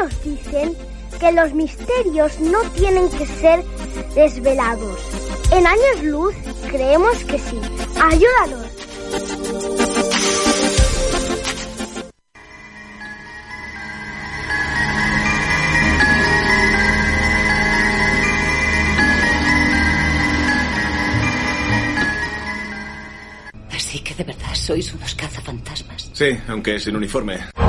Algunos dicen que los misterios no tienen que ser desvelados. En años luz creemos que sí. Ayúdanos. Así que de verdad sois unos cazafantasmas. Sí, aunque sin uniforme.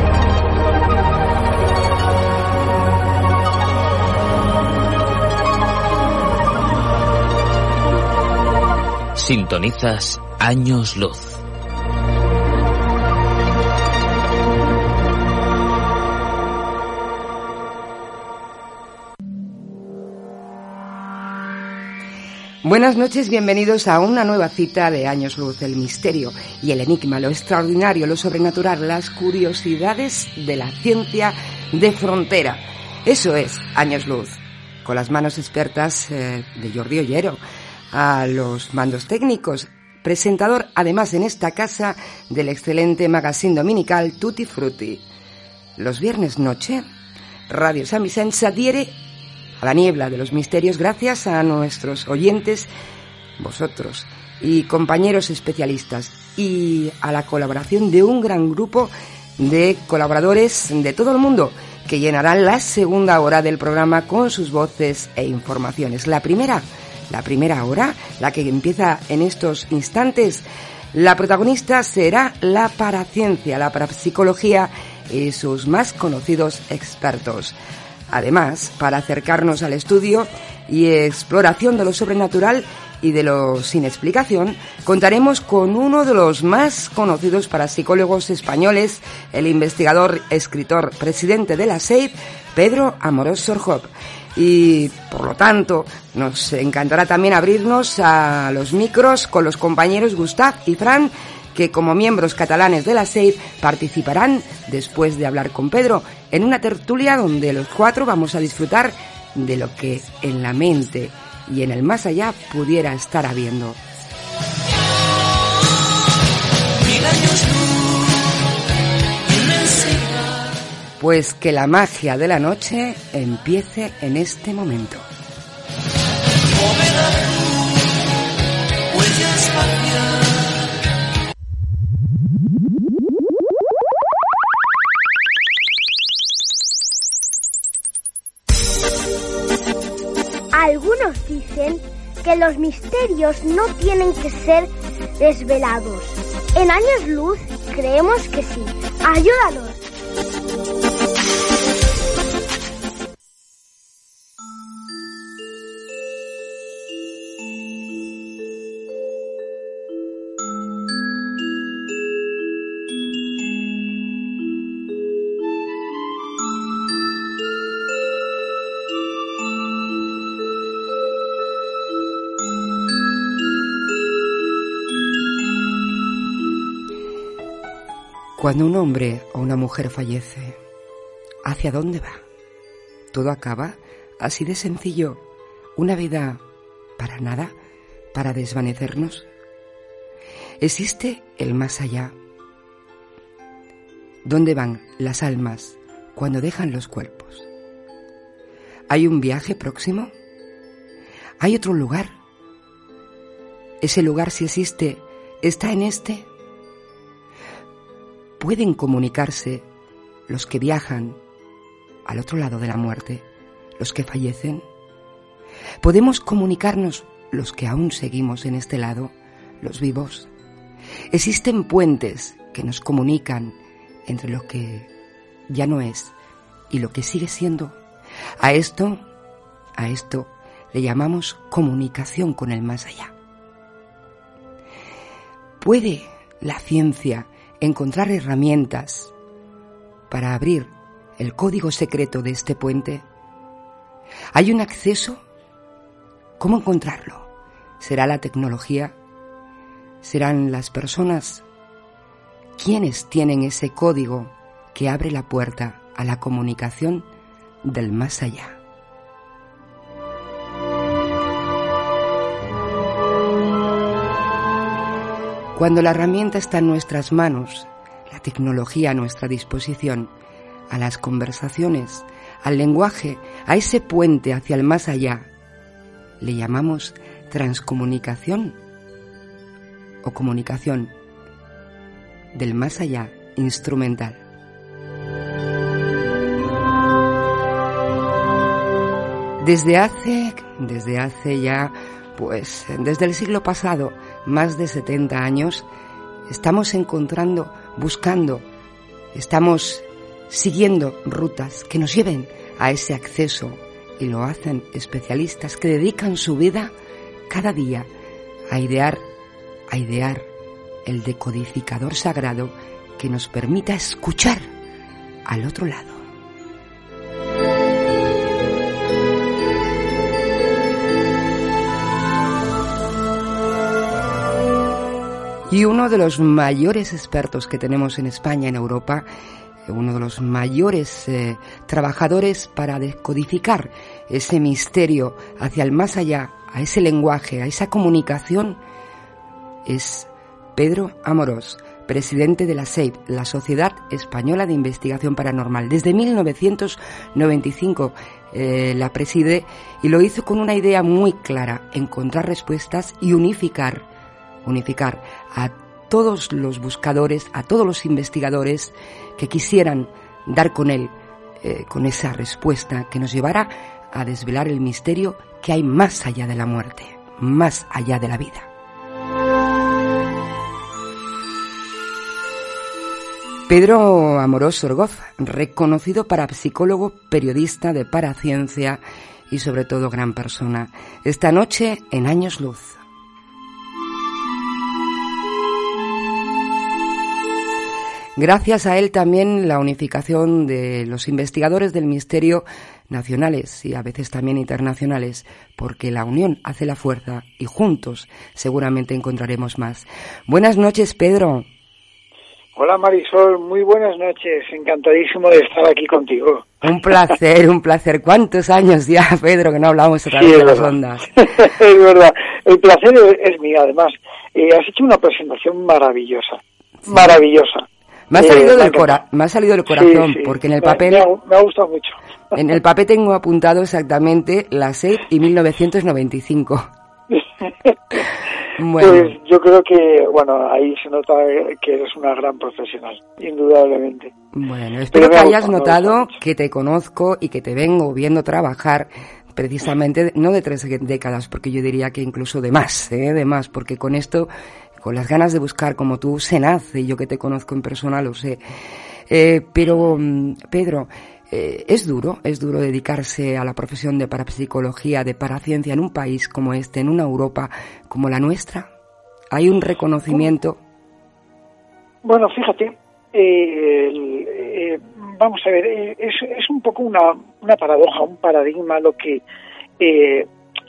Sintonizas Años Luz. Buenas noches, bienvenidos a una nueva cita de Años Luz, el misterio y el enigma, lo extraordinario, lo sobrenatural, las curiosidades de la ciencia de frontera. Eso es Años Luz, con las manos expertas eh, de Jordi Ollero, a los mandos técnicos, presentador además en esta casa del excelente magazine dominical Tutti Frutti. Los viernes noche, Radio San Vicente se adhiere a la niebla de los misterios gracias a nuestros oyentes, vosotros y compañeros especialistas y a la colaboración de un gran grupo de colaboradores de todo el mundo que llenarán la segunda hora del programa con sus voces e informaciones. La primera, la primera hora, la que empieza en estos instantes, la protagonista será la paraciencia, la parapsicología y sus más conocidos expertos. Además, para acercarnos al estudio y exploración de lo sobrenatural y de lo sin explicación, contaremos con uno de los más conocidos parapsicólogos españoles, el investigador, escritor, presidente de la SEID, Pedro Amorós Sorjop. Y, por lo tanto, nos encantará también abrirnos a los micros con los compañeros Gustav y Fran, que como miembros catalanes de la SEID participarán, después de hablar con Pedro, en una tertulia donde los cuatro vamos a disfrutar de lo que en la mente y en el más allá pudiera estar habiendo. Pues que la magia de la noche empiece en este momento. Algunos dicen que los misterios no tienen que ser desvelados. En años luz creemos que sí. Ayúdanos. Cuando un hombre o una mujer fallece, ¿hacia dónde va? ¿Todo acaba así de sencillo? ¿Una vida para nada? ¿Para desvanecernos? ¿Existe el más allá? ¿Dónde van las almas cuando dejan los cuerpos? ¿Hay un viaje próximo? ¿Hay otro lugar? ¿Ese lugar si existe está en este? Pueden comunicarse los que viajan al otro lado de la muerte, los que fallecen. Podemos comunicarnos los que aún seguimos en este lado, los vivos. Existen puentes que nos comunican entre lo que ya no es y lo que sigue siendo. A esto, a esto le llamamos comunicación con el más allá. ¿Puede la ciencia encontrar herramientas para abrir el código secreto de este puente? ¿Hay un acceso? ¿Cómo encontrarlo? ¿Será la tecnología? ¿Serán las personas? ¿Quiénes tienen ese código que abre la puerta a la comunicación del más allá? Cuando la herramienta está en nuestras manos, la tecnología a nuestra disposición, a las conversaciones, al lenguaje, a ese puente hacia el más allá, le llamamos transcomunicación o comunicación del más allá instrumental. Desde hace, desde hace ya, pues desde el siglo pasado, más de 70 años, estamos encontrando, buscando, estamos siguiendo rutas que nos lleven a ese acceso y lo hacen especialistas que dedican su vida cada día a idear, a idear el decodificador sagrado que nos permita escuchar al otro lado. Y uno de los mayores expertos que tenemos en España, en Europa, uno de los mayores eh, trabajadores para descodificar ese misterio hacia el más allá, a ese lenguaje, a esa comunicación, es Pedro Amorós, presidente de la SEIP, la Sociedad Española de Investigación Paranormal. Desde 1995 eh, la preside y lo hizo con una idea muy clara, encontrar respuestas y unificar, unificar a todos los buscadores, a todos los investigadores que quisieran dar con él, eh, con esa respuesta que nos llevara a desvelar el misterio que hay más allá de la muerte, más allá de la vida. Pedro Amorós Orgoz, reconocido parapsicólogo, periodista de paraciencia y sobre todo gran persona. Esta noche en Años Luz. Gracias a él también la unificación de los investigadores del misterio nacionales y a veces también internacionales, porque la unión hace la fuerza y juntos seguramente encontraremos más. Buenas noches, Pedro. Hola Marisol, muy buenas noches, encantadísimo de estar aquí contigo. Un placer, un placer. ¿Cuántos años ya, Pedro, que no hablamos otra vez de las ondas? es verdad, el placer es, mío, además. Eh, has hecho una presentación maravillosa, maravillosa. Me ha salido, del, me ha salido del corazón, porque en el papel... Me ha, gustado mucho. En el papel tengo apuntado exactamente la SED y 1995. bueno. Pues yo creo que, bueno, ahí se nota que eres una gran profesional, indudablemente. Bueno, espero que hayas notado que te conozco y que te vengo viendo trabajar precisamente, no de tres décadas, porque yo diría que incluso de más, ¿eh? de más, porque con esto con las ganas de buscar como tú se nace, y yo que te conozco en persona lo sé. Eh, pero, mm, Pedro, eh, es duro, es duro dedicarse a la profesión de parapsicología, de paraciencia en un país como este, en una Europa como la nuestra. Hay un reconocimiento. Bueno, fíjate, eh, vamos a ver, es, es un poco una, una, paradoja, un paradigma lo que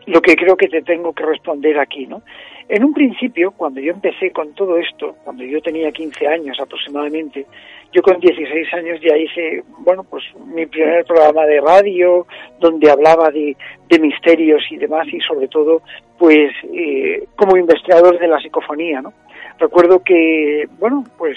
lo que creo que te tengo que responder aquí, ¿no? En un principio, cuando yo empecé con todo esto, cuando yo tenía 15 años aproximadamente, yo con 16 años ya hice, bueno, pues mi primer programa de radio, donde hablaba de, misterios y demás, y sobre todo, pues, eh, como investigador de la psicofonía, ¿no? Recuerdo que, bueno, pues,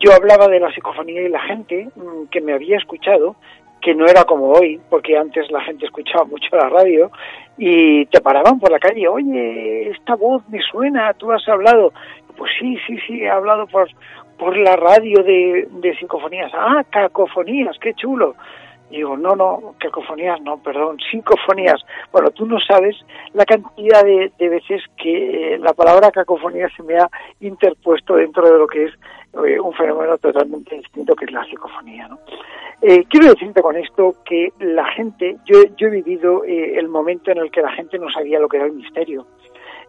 yo hablaba de la psicofonía y la gente mm, que me había escuchado que no era como hoy, porque antes la gente escuchaba mucho la radio y te paraban por la calle, oye, esta voz me suena, tú has hablado. Pues sí, sí, sí, he hablado por, por la radio de, de psicofonías. Ah, cacofonías, qué chulo. Y digo, no, no, cacofonías no, perdón, psicofonías. Bueno, tú no sabes la cantidad de, de veces que la palabra cacofonía se me ha interpuesto dentro de lo que es eh, un fenómeno totalmente distinto que es la psicofonía. ¿no? Eh, quiero decirte con esto que la gente, yo, yo he vivido eh, el momento en el que la gente no sabía lo que era el misterio.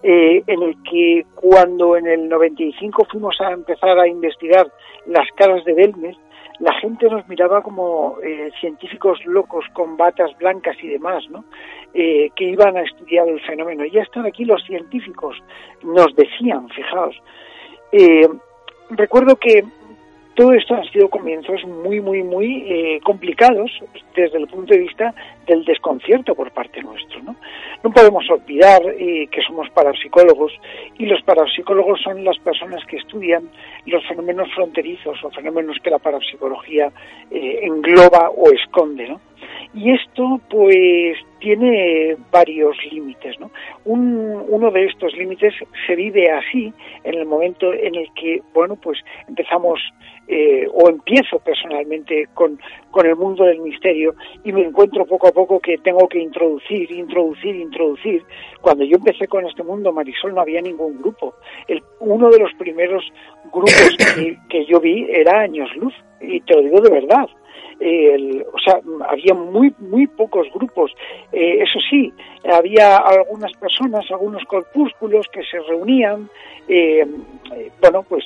en el que cuando en el 95 fuimos a empezar a investigar las caras de Belmes, la gente nos miraba como científicos locos con batas blancas y demás, ¿no? que iban a estudiar el fenómeno. Ya están aquí los científicos, nos decían, fijaos recuerdo que todo esto han sido comienzos muy, muy, muy eh, complicados desde el punto de vista del desconcierto por parte nuestro. No, no podemos olvidar eh, que somos parapsicólogos y los parapsicólogos son las personas que estudian los fenómenos fronterizos o fenómenos que la parapsicología eh, engloba o esconde. ¿no? Y esto, pues, tiene varios límites, ¿no? uno de estos límites se vive así en el momento en el que, bueno, pues empezamos eh, o empiezo personalmente con, con el mundo del misterio y me encuentro poco a poco que tengo que introducir, introducir, introducir. Cuando yo empecé con este mundo, Marisol, no había ningún grupo. El, uno de los primeros grupos que, que yo vi era Años Luz, y te lo digo de verdad o sea, había muy muy pocos grupos. Eh, eso sí, había algunas personas, algunos corpúsculos que se reunían, eh, eh, bueno, pues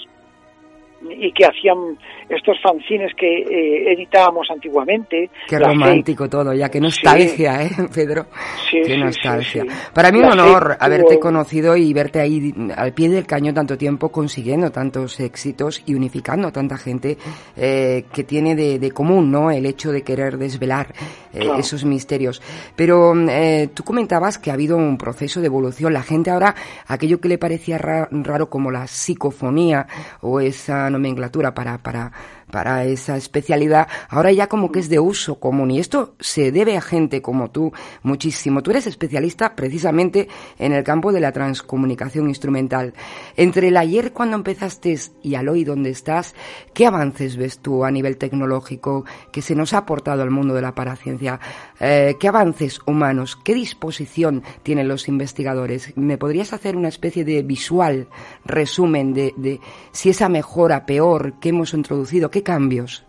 y que hacían estos fanzines que eh, editábamos antiguamente. Qué romántico todo, ya que nostalgia, ¿eh, Pedro? Sí, Qué nostalgia. Para mí un honor haberte conocido y verte ahí al pie del cañón tanto tiempo consiguiendo tantos éxitos y unificando tanta gente eh, que tiene de, común, ¿no? El hecho de querer desvelar eh, esos misterios. Pero eh, tú comentabas que ha habido un proceso de evolución. La gente ahora, aquello que le parecía raro como la psicofonía o esa nomenclatura para, para para esa especialidad, ahora ya como que es de uso común. Y esto se debe a gente como tú muchísimo. Tú eres especialista precisamente en el campo de la transcomunicación instrumental. Entre el ayer cuando empezaste y al hoy donde estás, ¿qué avances ves tú a nivel tecnológico que se nos ha aportado al mundo de la paraciencia? Eh, ¿Qué avances humanos? ¿Qué disposición tienen los investigadores? ¿Me podrías hacer una especie de visual resumen de, de si esa mejora peor que hemos introducido? ¿Qué cambios?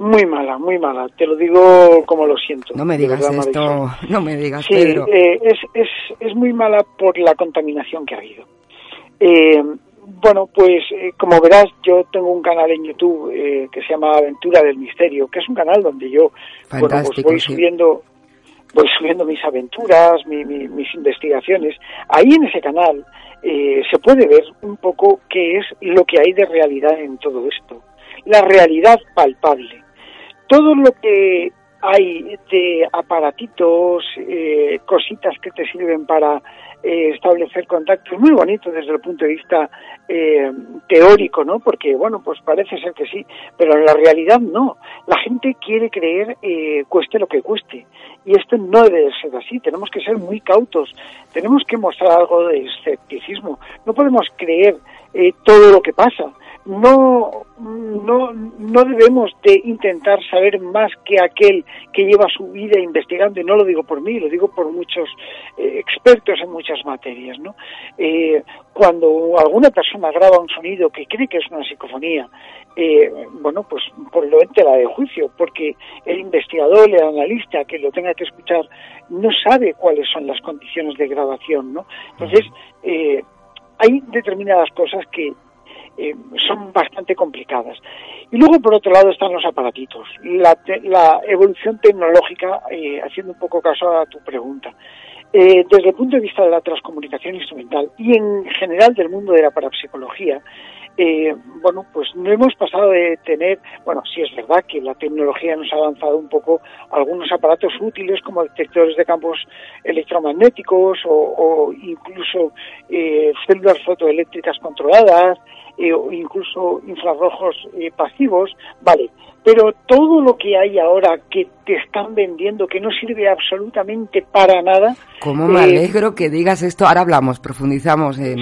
Muy mala, muy mala. Te lo digo como lo siento. No me digas esto, no me digas, sí, eh, es, es, es muy mala por la contaminación que ha habido. Eh, bueno, pues eh, como verás, yo tengo un canal en YouTube que se llama Aventura del Misterio, que es un canal donde yo bueno, pues voy subiendo voy subiendo mis aventuras, mis investigaciones. Ahí en ese canal se puede ver un poco qué es lo que hay de realidad en todo esto la realidad palpable. Todo lo que hay de aparatitos, eh, cositas que te sirven para eh, establecer contactos, muy bonito desde el punto de vista eh, teórico, ¿no? Porque, bueno, pues parece ser que sí, pero en la realidad no. La gente quiere creer cueste lo que cueste. Y esto no debe ser así. Tenemos que ser muy cautos. Tenemos que mostrar algo de escepticismo. No podemos creer todo lo que pasa no, no, no debemos de intentar saber más que aquel que lleva su vida investigando, y no lo digo por mí, lo digo por muchos eh, expertos en muchas materias, ¿no? Eh, cuando alguna persona graba un sonido que cree que es una psicofonía, eh, bueno, pues por lo la de juicio, porque el investigador, el analista que lo tenga que escuchar, no sabe cuáles son las condiciones de grabación, ¿no? Entonces, hay determinadas cosas que eh, son bastante complicadas. Y luego, por otro lado, están los aparatitos. La, la evolución tecnológica, eh, haciendo un poco caso a tu pregunta. Eh, desde el punto de vista de la transcomunicación instrumental y en general del mundo de la parapsicología, eh, bueno, pues no hemos pasado de tener, bueno, sí es verdad que la tecnología nos ha avanzado un poco algunos aparatos útiles como detectores de campos electromagnéticos o, incluso eh, células fotoeléctricas controladas, eh, o incluso infrarrojos eh, pasivos, vale, pero todo lo que hay ahora que te están vendiendo que no sirve absolutamente para nada. ¿Cómo me eh, alegro que digas esto? Ahora hablamos, profundizamos en,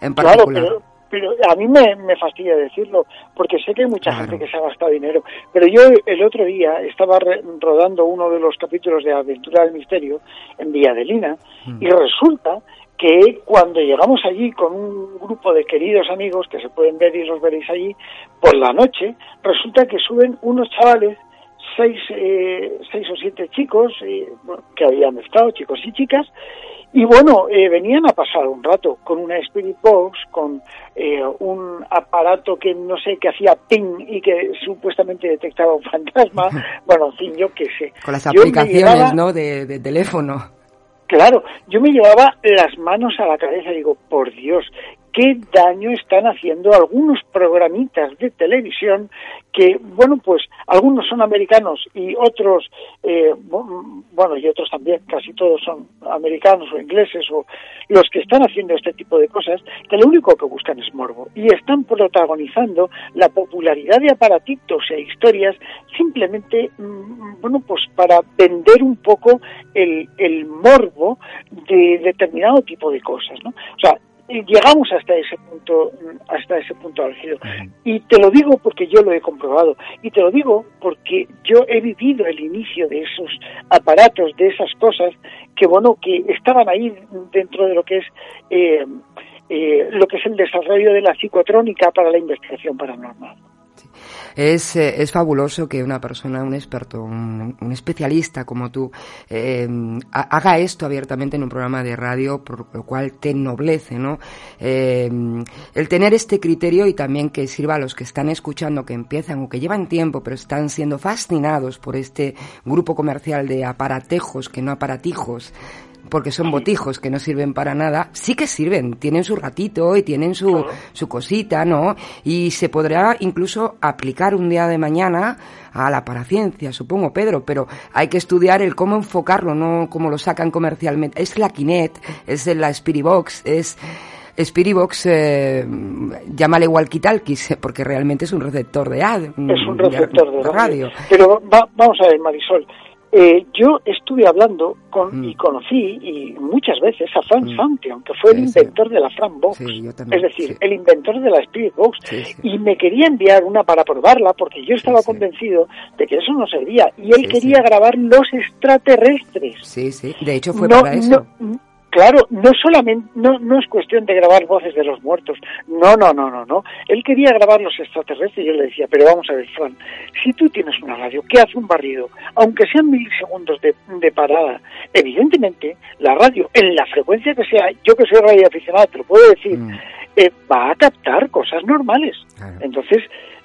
en particular. Claro, pero, a mí me, me, fastidia decirlo, porque sé que hay mucha gente que se ha gastado dinero. Pero yo el otro día estaba rodando uno de los capítulos de Aventura del Misterio en Villadelina mm. y resulta que cuando llegamos allí con un grupo de queridos amigos que se pueden ver y los veréis allí por la noche, resulta que suben unos chavales, seis, eh, seis o siete chicos eh, que habían estado, chicos y chicas, y bueno, eh, venían a pasar un rato con una Spirit Box, con un aparato que no sé, que hacía ping y que supuestamente detectaba un fantasma. Bueno, en fin, yo qué sé. Con las aplicaciones, ¿no? de teléfono. Claro, yo me llevaba las manos a la cabeza y digo, por Dios, qué daño están haciendo algunos programitas de televisión que, bueno, pues algunos son americanos y otros, eh, bueno, y otros también, casi todos son americanos o ingleses o los que están haciendo este tipo de cosas, que lo único que buscan es morbo y están protagonizando la popularidad de aparatitos e historias simplemente, mm, bueno, pues para vender un poco el, el morbo de determinado tipo de cosas, ¿no? O sea, llegamos hasta ese punto hasta ese punto álgido y te lo digo porque yo lo he comprobado y te lo digo porque yo he vivido el inicio de esos aparatos de esas cosas que bueno que estaban ahí dentro de lo que es eh, eh, lo que es el desarrollo de la psicotrónica para la investigación paranormal es, eh, es fabuloso que una persona, un experto, un, especialista como tú, eh, haga esto abiertamente en un programa de radio, por lo cual te ennoblece, ¿no? Eh, el tener este criterio y también que sirva a los que están escuchando, que empiezan o que llevan tiempo, pero están siendo fascinados por este grupo comercial de aparatejos, que no aparatijos, porque son botijos que no sirven para nada, sí que sirven, tienen su ratito y tienen su, su cosita, ¿no? Y se podrá incluso aplicar un día de mañana a la paraciencia, supongo, Pedro, pero hay que estudiar el cómo enfocarlo, no cómo lo sacan comercialmente. Es la Kinet, es la Spiribox, es... Spiribox, eh, llámale walkie-talkies, porque realmente es un receptor de ad. Es un receptor de, radio. Pero vamos a ver, Marisol, eh, yo estuve hablando con, mm. y conocí y muchas veces a Frank mm. que fue el inventor de la Fran Box, es decir, el inventor de la Spirit Box, y me quería enviar una para probarla porque yo estaba convencido de que eso no servía. Y él quería grabar los extraterrestres. Sí, sí, de hecho fue para eso. Claro, no solamente, no, no es cuestión de grabar voces de los muertos, no, no, no, no, no. Él quería grabar los extraterrestres y yo le decía, pero vamos a ver, Fran, si tú tienes una radio que hace un barrido, aunque sean milisegundos de, de parada, evidentemente la radio, en la frecuencia que sea, yo que soy radio aficionado, te lo puedo decir, mm. eh, va a captar cosas normales. Entonces,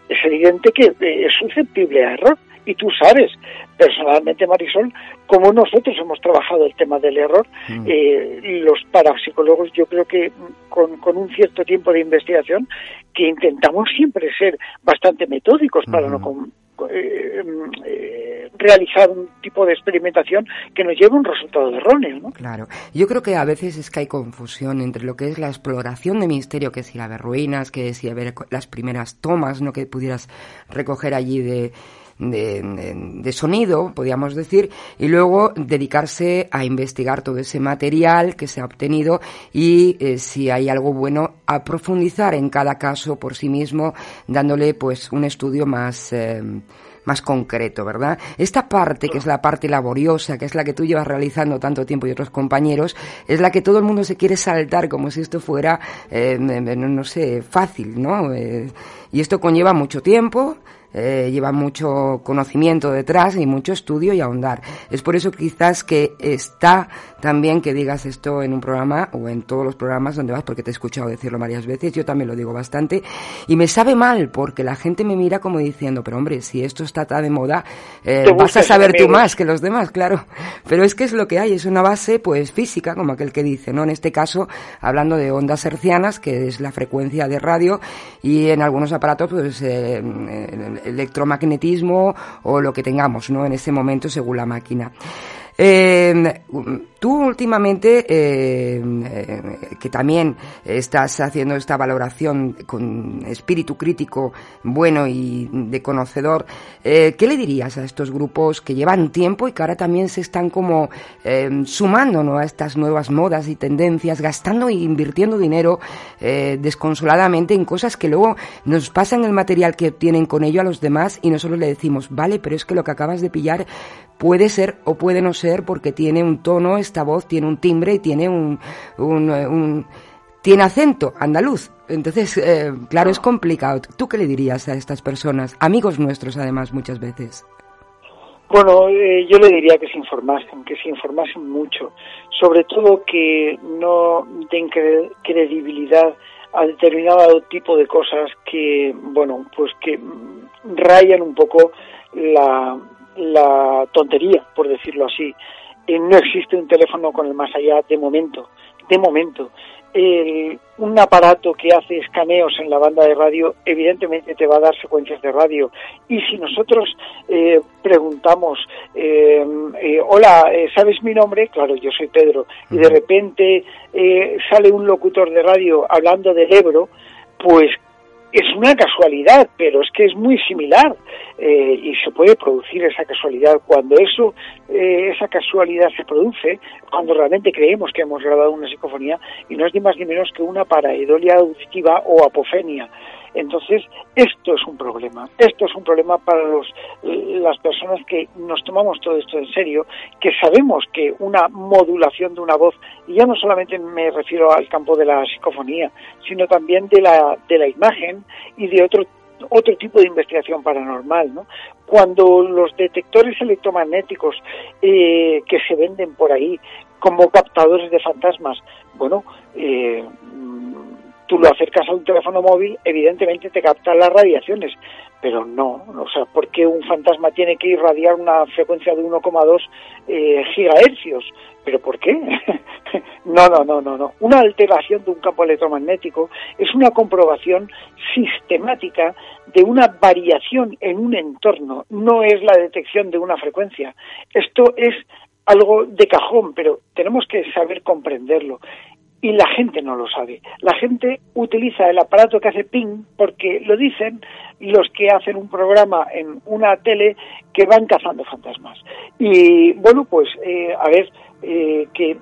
es evidente que eh, es susceptible a error y tú sabes personalmente Marisol como nosotros hemos trabajado el tema del error mm. eh, los parapsicólogos yo creo que con, con, un cierto tiempo de investigación que intentamos siempre ser bastante metódicos para no eh, eh, realizar un tipo de experimentación que nos lleve a un resultado erróneo. ¿no? Claro, yo creo que a veces es que hay confusión entre lo que es la exploración de misterio, que es ir a ver ruinas, que es ir a ver las primeras tomas, no que pudieras recoger allí de de, sonido, podríamos decir, y luego dedicarse a investigar todo ese material que se ha obtenido y eh, si hay algo bueno, a profundizar en cada caso por sí mismo, dándole pues un estudio más eh, más concreto, ¿verdad? Esta parte, que es la parte laboriosa, que es la que tú llevas realizando tanto tiempo y otros compañeros, es la que todo el mundo se quiere saltar como si esto fuera, eh, no, sé, fácil, ¿no? y esto conlleva mucho tiempo, eh, lleva mucho conocimiento detrás y mucho estudio y ahondar. Es por eso quizás que está también que digas esto en un programa o en todos los programas donde vas, porque te he escuchado decirlo varias veces, yo también lo digo bastante, y me sabe mal porque la gente me mira como diciendo, pero hombre, si esto está tan de moda, eh, vas a saber tú más que los demás, claro. Pero es que es lo que hay, es una base pues física, como aquel que dice, ¿no? En este caso, hablando de ondas hercianas, que es la frecuencia de radio, y en algunos aparatos, pues eh, electromagnetismo o lo que tengamos, ¿no? En ese momento según la máquina. Eh, tú últimamente, eh, que también estás haciendo esta valoración con espíritu crítico bueno y de conocedor, eh, ¿qué le dirías a estos grupos que llevan tiempo y que ahora también se están como sumando ¿no? a estas nuevas modas y tendencias, gastando e invirtiendo dinero eh, desconsoladamente en cosas que luego nos pasan el material que obtienen con ello a los demás y nosotros le decimos, vale, pero es que lo que acabas de pillar puede ser o puede no ser porque tiene un tono, esta voz tiene un timbre y tiene un, un, eh, tiene acento andaluz. Entonces, eh, claro, es complicado. ¿Tú qué le dirías a estas personas? Amigos nuestros, además, muchas veces. Bueno, eh, yo le diría que se informasen, que se informasen mucho. Sobre todo que no den credibilidad a determinado tipo de cosas que, bueno, pues que rayan un poco la, la tontería, por decirlo así. no existe un teléfono con el más allá de momento, de momento. un aparato que hace escaneos en la banda de radio evidentemente te va a dar secuencias de radio y si nosotros eh, preguntamos eh, eh, hola sabes mi nombre claro yo soy Pedro y de repente sale un locutor de radio hablando del Ebro pues es una casualidad, pero es que es muy similar eh, y se puede producir esa casualidad. Cuando eso, eh, esa casualidad se produce, cuando realmente creemos que hemos grabado una psicofonía y no es ni más ni menos que una paraedolia auditiva o apofenia. Entonces, esto es un problema. Esto es un problema para los, las personas que nos tomamos todo esto en serio, que sabemos que una modulación de una voz, y ya no solamente me refiero al campo de la psicofonía, sino también de la, de la imagen y de otro otro tipo de investigación paranormal, ¿no? Cuando los detectores electromagnéticos eh, que se venden por ahí como captadores de fantasmas, bueno, eh, tú lo acercas a un teléfono móvil, evidentemente te captan las radiaciones, pero no, o sea, ¿por qué un fantasma tiene que irradiar una frecuencia de 1,2 eh, gigahercios? ¿Pero por qué? no, no, no, no, no. Una alteración de un campo electromagnético es una comprobación sistemática de una variación en un entorno, no es la detección de una frecuencia. Esto es algo de cajón, pero tenemos que saber comprenderlo y la gente no lo sabe. La gente utiliza el aparato que hace ping porque lo dicen los que hacen un programa en una tele que van cazando fantasmas. Y bueno, pues eh, a ver, eh, que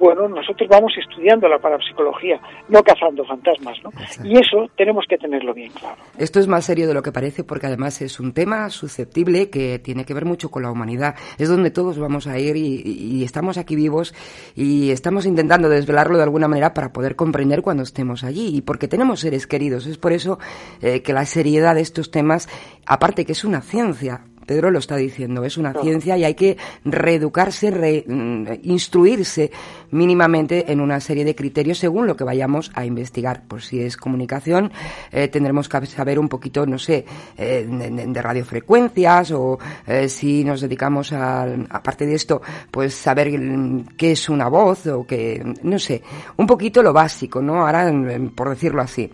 bueno, nosotros vamos estudiando la parapsicología, no cazando fantasmas, ¿no? Y eso tenemos que tenerlo bien claro. Esto es más serio de lo que parece porque además es un tema susceptible que tiene que ver mucho con la humanidad. Es donde todos vamos a ir y, estamos aquí vivos y estamos intentando desvelarlo de alguna manera para poder comprender cuando estemos allí y porque tenemos seres queridos. Es por eso eh, que la seriedad de estos temas, aparte que es una ciencia, Pedro lo está diciendo, es una ciencia y hay que reeducarse, re, mm, instruirse mínimamente en una serie de criterios según lo que vayamos a investigar. Por si es comunicación, eh, tendremos que saber un poquito, no sé, eh, de, radiofrecuencias o eh, si nos dedicamos a, aparte de esto, pues saber qué es una voz o que, no sé, un poquito lo básico, ¿no? Ahora, por decirlo así.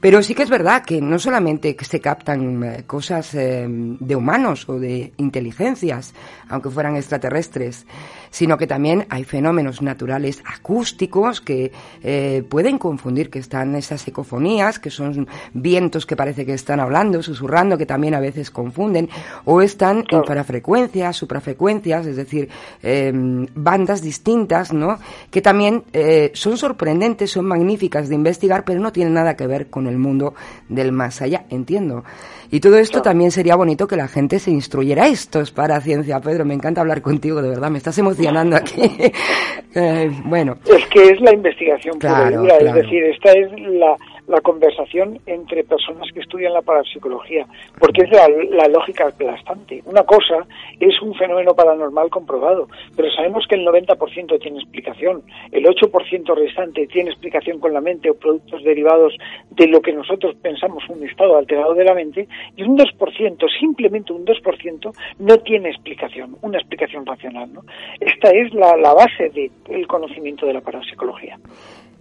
Pero sí que es verdad que no solamente se captan eh, cosas eh, de humanos o de inteligencias, aunque fueran extraterrestres, sino que también hay fenómenos naturales acústicos que eh, pueden confundir que están esas ecofonías, que son vientos que parece que están hablando, susurrando, que también a veces confunden, o están infrafrecuencias, suprafrecuencias, es decir, em, bandas distintas, ¿no? Que también eh, son sorprendentes, son magníficas de investigar, pero no tienen nada que ver con el mundo del más allá, entiendo. Y todo esto también sería bonito que la gente se instruyera. Esto es para ciencia, Pedro. Me encanta hablar contigo, de verdad. Me estás emocionando aquí. Eh, bueno. Es que es la investigación claro, Es decir, esta es la, la conversación entre personas que estudian la parapsicología, porque es la, lógica aplastante. Una cosa es un fenómeno paranormal comprobado, pero sabemos que el 90% tiene explicación, el 8% restante tiene explicación con la mente o productos derivados de lo que nosotros pensamos un estado alterado de la mente, y un 2%, simplemente un 2%, no tiene explicación, una explicación racional. ¿no? Esta es la, la base del conocimiento de la parapsicología.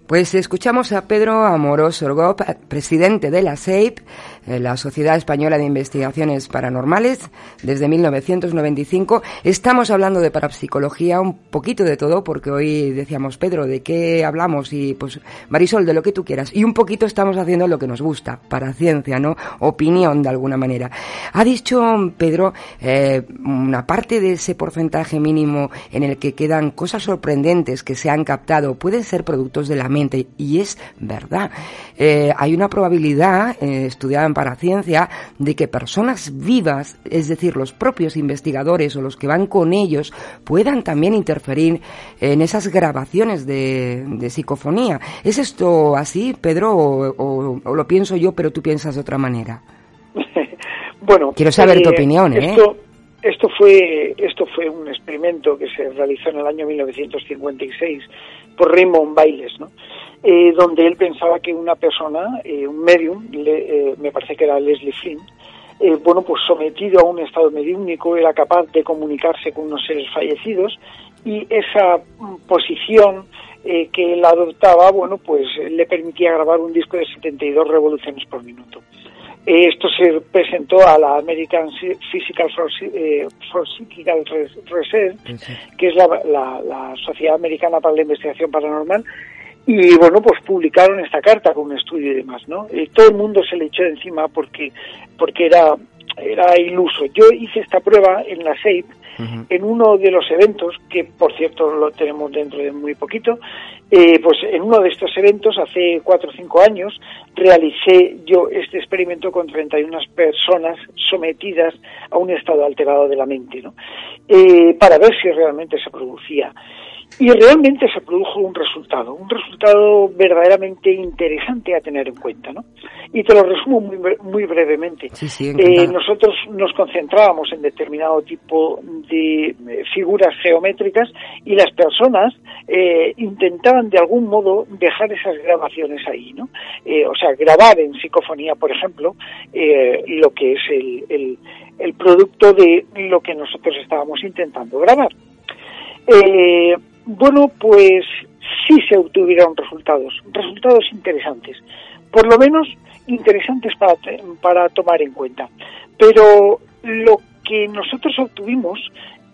Pues escuchamos a Pedro Amorós Orgop, presidente de la SEIP, la Sociedad Española de Investigaciones Paranormales, desde 1995. Estamos hablando de parapsicología, un poquito de todo, porque hoy decíamos, Pedro, ¿de qué hablamos? Y pues, Marisol, de lo que tú quieras. Y un poquito estamos haciendo lo que nos gusta, para ciencia, ¿no? Opinión, de alguna manera. Ha dicho Pedro, eh, una parte de ese porcentaje mínimo en el que quedan cosas sorprendentes que se han captado, pueden ser productos de la mente y es verdad. Eh, hay una probabilidad eh, estudiada en paraciencia de que personas vivas, es decir, los propios investigadores o los que van con ellos, puedan también interferir en esas grabaciones de, psicofonía. ¿Es esto así, Pedro, o, lo pienso yo, pero tú piensas de otra manera? bueno, quiero saber tu eh, opinión, ¿eh? Esto fue, esto fue un experimento que se realizó en el año 1956 por Raymond Bailes, ¿no? Eh, donde él pensaba que una persona, eh, un medium, eh, me parece que era Leslie Flynn, eh, bueno, pues sometido a un estado mediúnico, era capaz de comunicarse con unos seres fallecidos y esa mm, posición eh, que él adoptaba, bueno, pues le permitía grabar un disco de 72 revoluciones por minuto. esto se presentó a la American Physical Physical Research, que es la, la Sociedad Americana para la Investigación Paranormal, y bueno, pues publicaron esta carta con un estudio y demás, ¿no? Eh, todo el mundo se le echó encima porque, porque era, era iluso. Yo hice esta prueba en la SEIP, en uno de los eventos, que por cierto lo tenemos dentro de muy poquito, eh, pues en uno de estos eventos, hace cuatro o cinco años, realicé yo este experimento con 31 personas sometidas a un estado alterado de la mente, ¿no? Eh, para ver si realmente se producía y realmente se produjo un resultado, un resultado verdaderamente interesante a tener en cuenta, ¿no? Y te lo resumo muy, muy brevemente. eh, nosotros nos concentrábamos en determinado tipo de eh, figuras geométricas y las personas eh, intentaban de algún modo dejar esas grabaciones ahí, ¿no? Eh, o sea, grabar en psicofonía, por ejemplo, eh, lo que es el, el, el producto de lo que nosotros estábamos intentando grabar. Eh, bueno, pues sí se obtuvieron resultados, resultados interesantes, por lo menos interesantes para, para tomar en cuenta. Pero lo que nosotros obtuvimos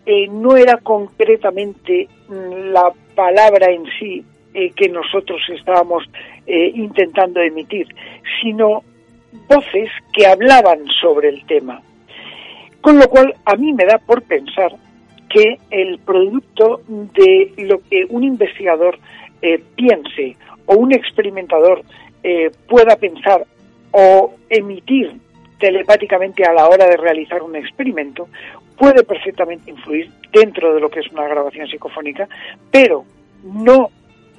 eh, no era concretamente la palabra en sí eh, que nosotros estábamos eh, intentando emitir, sino voces que hablaban sobre el tema. Con lo cual a mí me da por pensar que el producto de lo que un investigador eh, piense o un experimentador eh, pueda pensar o emitir telepáticamente a la hora de realizar un experimento puede perfectamente influir dentro de lo que es una grabación psicofónica, pero no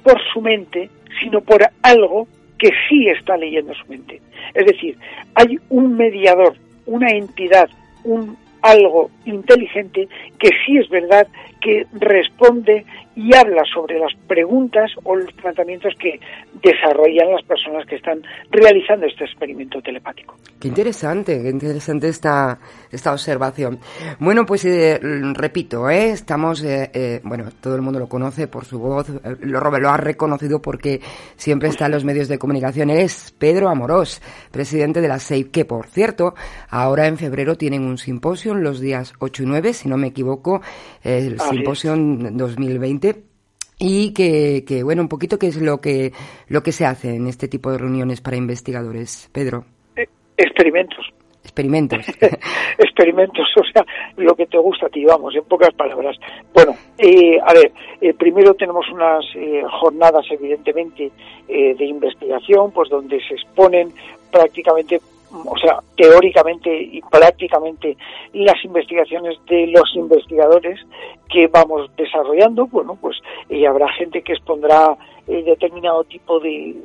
por su mente, sino por algo que sí está leyendo su mente. Es decir, hay un mediador, una entidad, un algo inteligente que sí es verdad que responde y habla sobre las preguntas o los tratamientos que desarrollan las personas que están realizando este experimento telepático. Qué interesante, qué interesante esta, esta observación. Bueno, pues eh, repito, ¿eh? estamos, eh, eh, bueno, todo el mundo lo conoce por su voz, lo, lo ha reconocido porque siempre está en los medios de comunicación. Es Pedro Amorós, presidente de la SEIP, que por cierto, ahora en febrero tienen un simposio los días 8 y 9, si no me equivoco, el simposio 2020 y que, que, bueno un poquito qué es lo que lo que se hace en este tipo de reuniones para investigadores Pedro. Eh, experimentos. Experimentos. Experimentos o sea lo que te gusta a ti vamos en pocas palabras. Bueno eh, a ver eh, primero tenemos unas eh, jornadas evidentemente eh, de investigación pues donde se exponen prácticamente o sea, teóricamente y prácticamente las investigaciones de los investigadores que vamos desarrollando, bueno, pues y habrá gente que expondrá eh, determinado tipo de,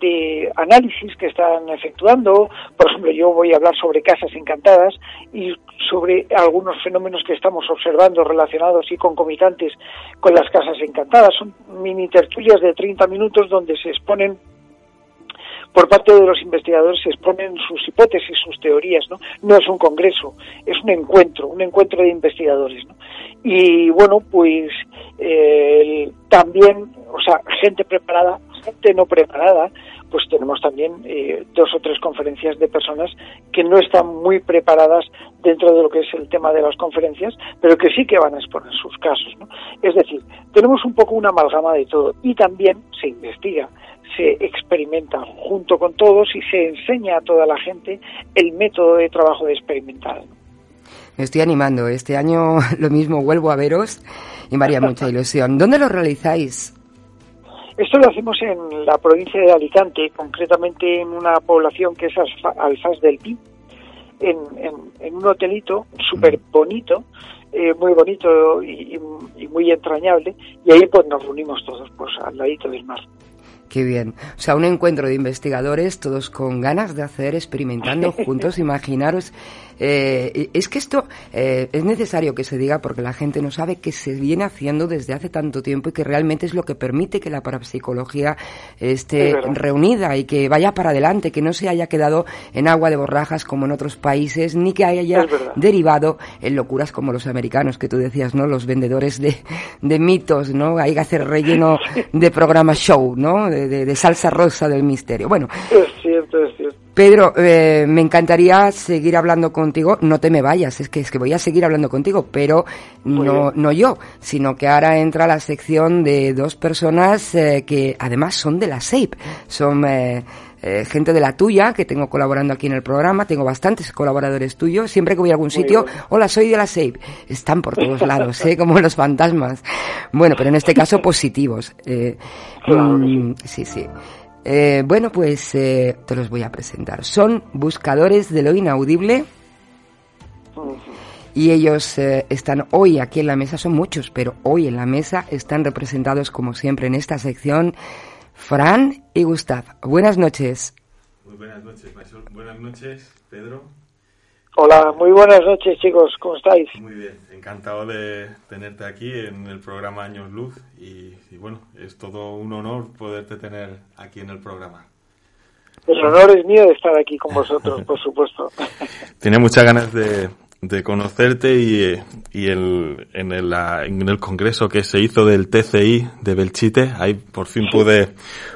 de análisis que están efectuando. Por ejemplo, yo voy a hablar sobre casas encantadas y sobre algunos fenómenos que estamos observando relacionados y concomitantes con las casas encantadas. Son mini tertulias de 30 minutos donde se exponen por parte de los investigadores se exponen sus hipótesis, sus teorías, ¿no? No es un congreso, es un encuentro, un encuentro de investigadores, ¿no? Y bueno, pues eh, también, o sea, gente preparada, gente no preparada, pues tenemos también eh, dos o tres conferencias de personas que no están muy preparadas dentro de lo que es el tema de las conferencias, pero que sí que van a exponer sus casos. ¿no? Es decir, tenemos un poco una amalgama de todo y también se investiga se experimenta junto con todos y se enseña a toda la gente el método de trabajo de experimental. Me estoy animando. Este año lo mismo vuelvo a veros y me haría mucha ilusión. ¿Dónde lo realizáis? Esto lo hacemos en la provincia de Alicante, concretamente en una población que es Alfaz del Pi, en, en, en un hotelito súper bonito, eh, muy bonito y, y, muy entrañable, y ahí pues nos reunimos todos pues al ladito del mar. Qué bien. O sea, un encuentro de investigadores, todos con ganas de hacer, experimentando juntos. Imaginaros eh, es que esto eh, es necesario que se diga porque la gente no sabe que se viene haciendo desde hace tanto tiempo y que realmente es lo que permite que la parapsicología esté reunida y que vaya para adelante, que no se haya quedado en agua de borrajas como en otros países, ni que haya derivado en locuras como los americanos, que tú decías, ¿no? Los vendedores de, de mitos, ¿no? Hay que hacer relleno de programa show, ¿no? De, de salsa rosa del misterio. Bueno. Pedro, eh, me encantaría seguir hablando contigo. No te me vayas, es que es que voy a seguir hablando contigo, pero no, no yo, sino que ahora entra la sección de dos personas eh, que además son de la SEIP. Son eh, gente de la tuya que tengo colaborando aquí en el programa. Tengo bastantes colaboradores tuyos. Siempre que voy a algún sitio, hola, soy de la SEIP. Están por todos lados, ¿eh? como los fantasmas. Bueno, pero en este caso positivos. Mm, sí, sí. Eh, bueno, pues eh, te los voy a presentar. Son buscadores de lo inaudible y ellos eh, están hoy aquí en la mesa, son muchos, pero hoy en la mesa están representados como siempre en esta sección Fran y Gustav. Buenas noches. Muy buenas noches, Marisol. Buenas noches, Pedro. Hola, muy buenas noches chicos, ¿cómo estáis? Muy bien, encantado de tenerte aquí en el programa Años Luz y, bueno, es todo un honor poderte tener aquí en el programa. El honor es mío de estar aquí con vosotros, por supuesto. Tenía muchas ganas de, de conocerte y, y el, en, el, en el congreso que se hizo del TCI de Belchite, ahí por fin pude,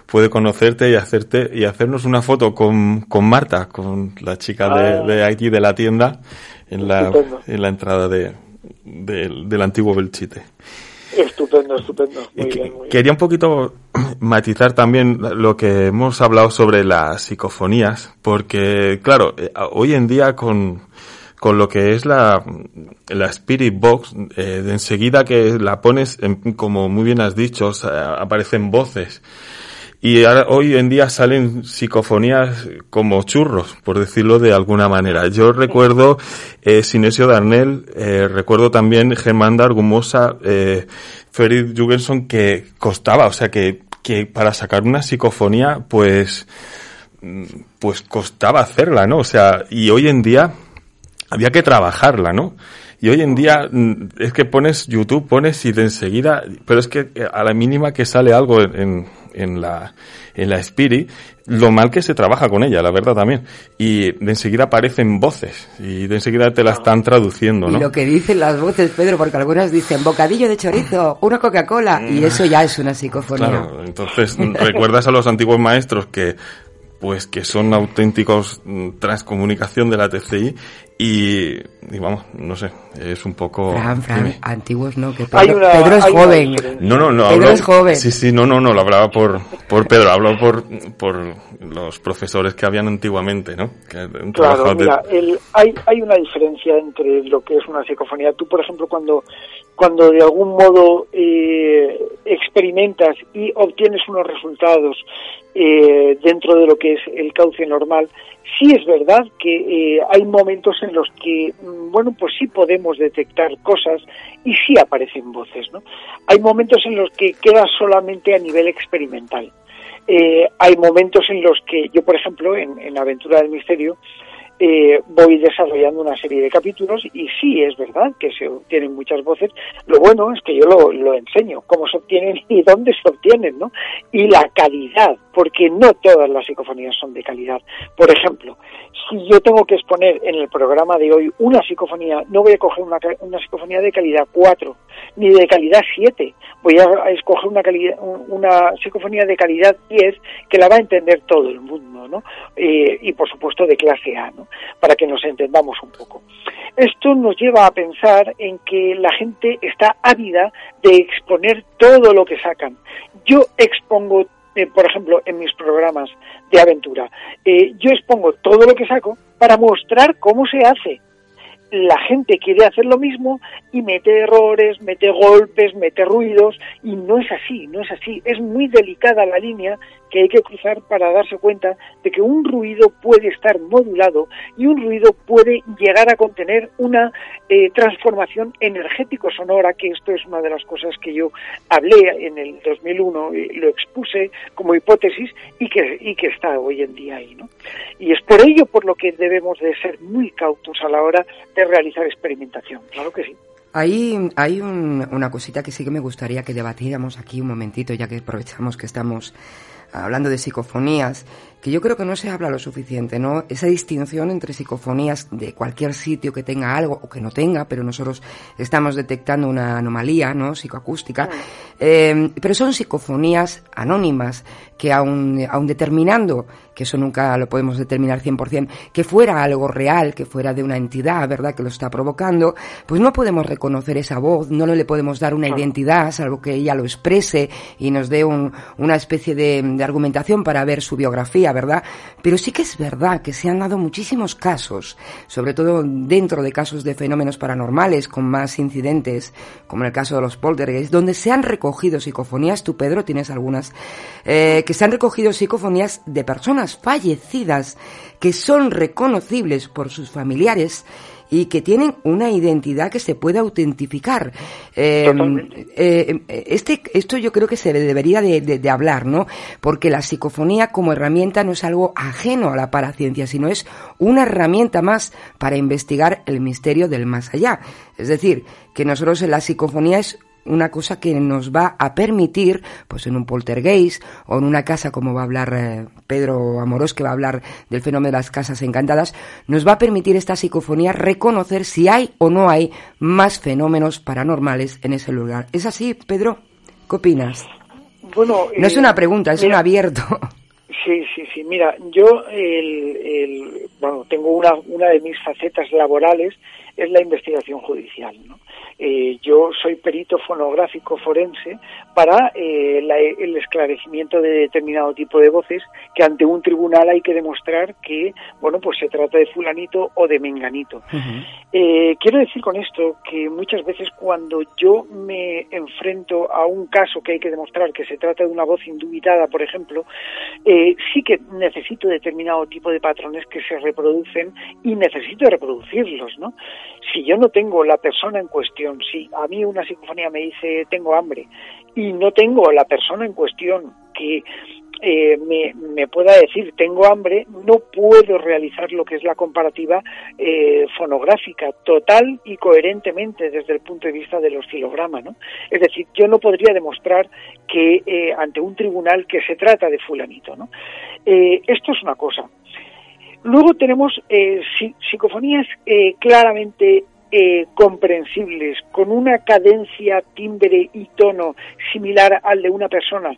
pude conocerte y hacerte y hacernos una foto con, con Marta, con la chica de, ah. de aquí de la tienda, en la, en la entrada de, del antiguo Belchite. Estupendo, estupendo. Quería un poquito matizar también lo que hemos hablado sobre las psicofonías, porque, claro, eh, hoy en día con, con lo que es la, la Spirit Box, eh, de enseguida que la pones, como muy bien has dicho, aparecen voces. Y ahora, hoy en día salen psicofonías como churros, por decirlo de alguna manera. Yo recuerdo eh, Sinesio Darnell, eh, recuerdo también Germán Dargumosa, eh, Ferid Jugenson, que costaba, o sea, que, que para sacar una psicofonía, pues, mm, pues costaba hacerla, ¿no? O sea, y hoy en día, había que trabajarla, ¿no? Y hoy en día mm, es que pones YouTube, pones y de enseguida, pero es que eh, a la mínima que sale algo en, en la, en la Spirit, lo mal que se trabaja con ella, la verdad también. Y de enseguida aparecen voces y de enseguida te la están traduciendo, ¿no? Y lo que dicen las voces, Pedro, porque algunas dicen bocadillo de chorizo, una Coca-Cola, y mm. eso ya es una psicofonía. Claro, entonces recuerdas a los antiguos maestros que pues que son auténticos mm, transcomunicación de la TCI y, vamos, no sé, es un poco... Fran, Fran, antiguos no, que Pedro, es joven. No, no, no. Pedro es joven. Sí, sí, no, no, no, lo hablaba por, por Pedro, hablo por, por los profesores que habían antiguamente, ¿no? claro, mira, el, hay, hay una diferencia entre lo que es una psicofonía. Tú, por ejemplo, cuando, cuando de algún modo eh, experimentas y obtienes unos resultados eh, dentro de lo que es el cauce normal, sí es verdad que eh, hay momentos en los que, mm, bueno, pues sí podemos detectar cosas y sí aparecen voces, ¿no? Hay momentos en los que queda solamente a nivel experimental. Eh, hay momentos en los que yo, por ejemplo, en, en Aventura del Misterio, eh, voy desarrollando una serie de capítulos y sí es verdad que se obtienen muchas voces. Lo bueno es que yo lo, enseño, cómo se obtienen y dónde se obtienen, ¿no? Y la calidad, porque no todas las psicofonías son de calidad. Por ejemplo, si yo tengo que exponer en el programa de hoy una psicofonía, no voy a coger una, una psicofonía de calidad 4, ni de calidad 7, voy a escoger una, calidad, una psicofonía de calidad 10 que la va a entender todo el mundo, ¿no? Eh, y por supuesto de clase A, ¿no? Para que nos entendamos un poco. Esto nos lleva a pensar en que la gente está ávida de exponer todo lo que sacan. Yo expongo eh, por ejemplo, en mis programas de aventura. Eh, yo expongo todo lo que saco para mostrar cómo se hace. La gente quiere hacer lo mismo y mete errores, mete golpes, mete ruidos y no es así, no es así. Es muy delicada la línea que hay que cruzar para darse cuenta de que un ruido puede estar modulado y un ruido puede llegar a contener una eh, transformación energético-sonora, que esto es una de las cosas que yo hablé en el 2001, y lo expuse como hipótesis y que, y que está hoy en día ahí. ¿no? Y es por ello por lo que debemos de ser muy cautos a la hora de realizar experimentación, claro que sí. Hay, hay una cosita que sí que me gustaría que debatiéramos aquí un momentito, ya que aprovechamos que estamos hablando de psicofonías, que yo creo que no se habla lo suficiente, ¿no? Esa distinción entre psicofonías de cualquier sitio que tenga algo o que no tenga, pero nosotros estamos detectando una anomalía, ¿no? Psicoacústica, eh, pero son psicofonías anónimas que aun, aun determinando, que eso nunca lo podemos determinar 100%, que fuera algo real, que fuera de una entidad, ¿verdad?, que lo está provocando, pues no podemos reconocer esa voz, no le podemos dar una identidad, salvo que ella lo exprese y nos dé un, una especie de, de argumentación para ver su biografía, ¿verdad? Pero sí que es verdad que se han dado muchísimos casos, sobre todo dentro de casos de fenómenos paranormales con más incidentes, como en el caso de los poltergeists, donde se han recogido psicofonías, tú Pedro tienes algunas, eh, que se han recogido psicofonías de personas fallecidas que son reconocibles por sus familiares y que tienen una identidad que se puede autentificar. Eh, eh, este, esto yo creo que se debería de, de, hablar, ¿no? Porque la psicofonía como herramienta no es algo ajeno a la paraciencia, sino es una herramienta más para investigar el misterio del más allá. Es decir, que nosotros en la psicofonía es una cosa que nos va a permitir, pues en un poltergeist o en una casa como va a hablar eh, Pedro Amorós, que va a hablar del fenómeno de las casas encantadas, nos va a permitir esta psicofonía reconocer si hay o no hay más fenómenos paranormales en ese lugar. ¿Es así, Pedro? ¿Qué opinas? Bueno, no es una pregunta, es un abierto. Sí, sí, sí. Mira, yo el, el, bueno, tengo una, una de mis facetas laborales es la investigación judicial. ¿no? Eh, yo soy perito fonográfico forense para eh, el esclarecimiento de determinado tipo de voces que ante un tribunal hay que demostrar que, bueno, pues se trata de fulanito o de menganito. eh, quiero decir con esto que muchas veces cuando yo me enfrento a un caso que hay que demostrar que se trata de una voz indubitada, por ejemplo, eh, sí que necesito determinado tipo de patrones que se reproducen y necesito reproducirlos, ¿no? Si yo no tengo la persona en cuestión, si a mí una psicofonía me dice tengo hambre y no tengo la persona en cuestión que eh, me, me, pueda decir tengo hambre, no puedo realizar lo que es la comparativa eh, fonográfica total y coherentemente desde el punto de vista del oscilograma. ¿no? Es decir, yo no podría demostrar que eh, ante un tribunal que se trata de fulanito. ¿no? Eh, esto es una cosa. Luego tenemos eh, psicofonías eh, claramente eh, comprensibles, con una cadencia, timbre y tono similar al de una persona.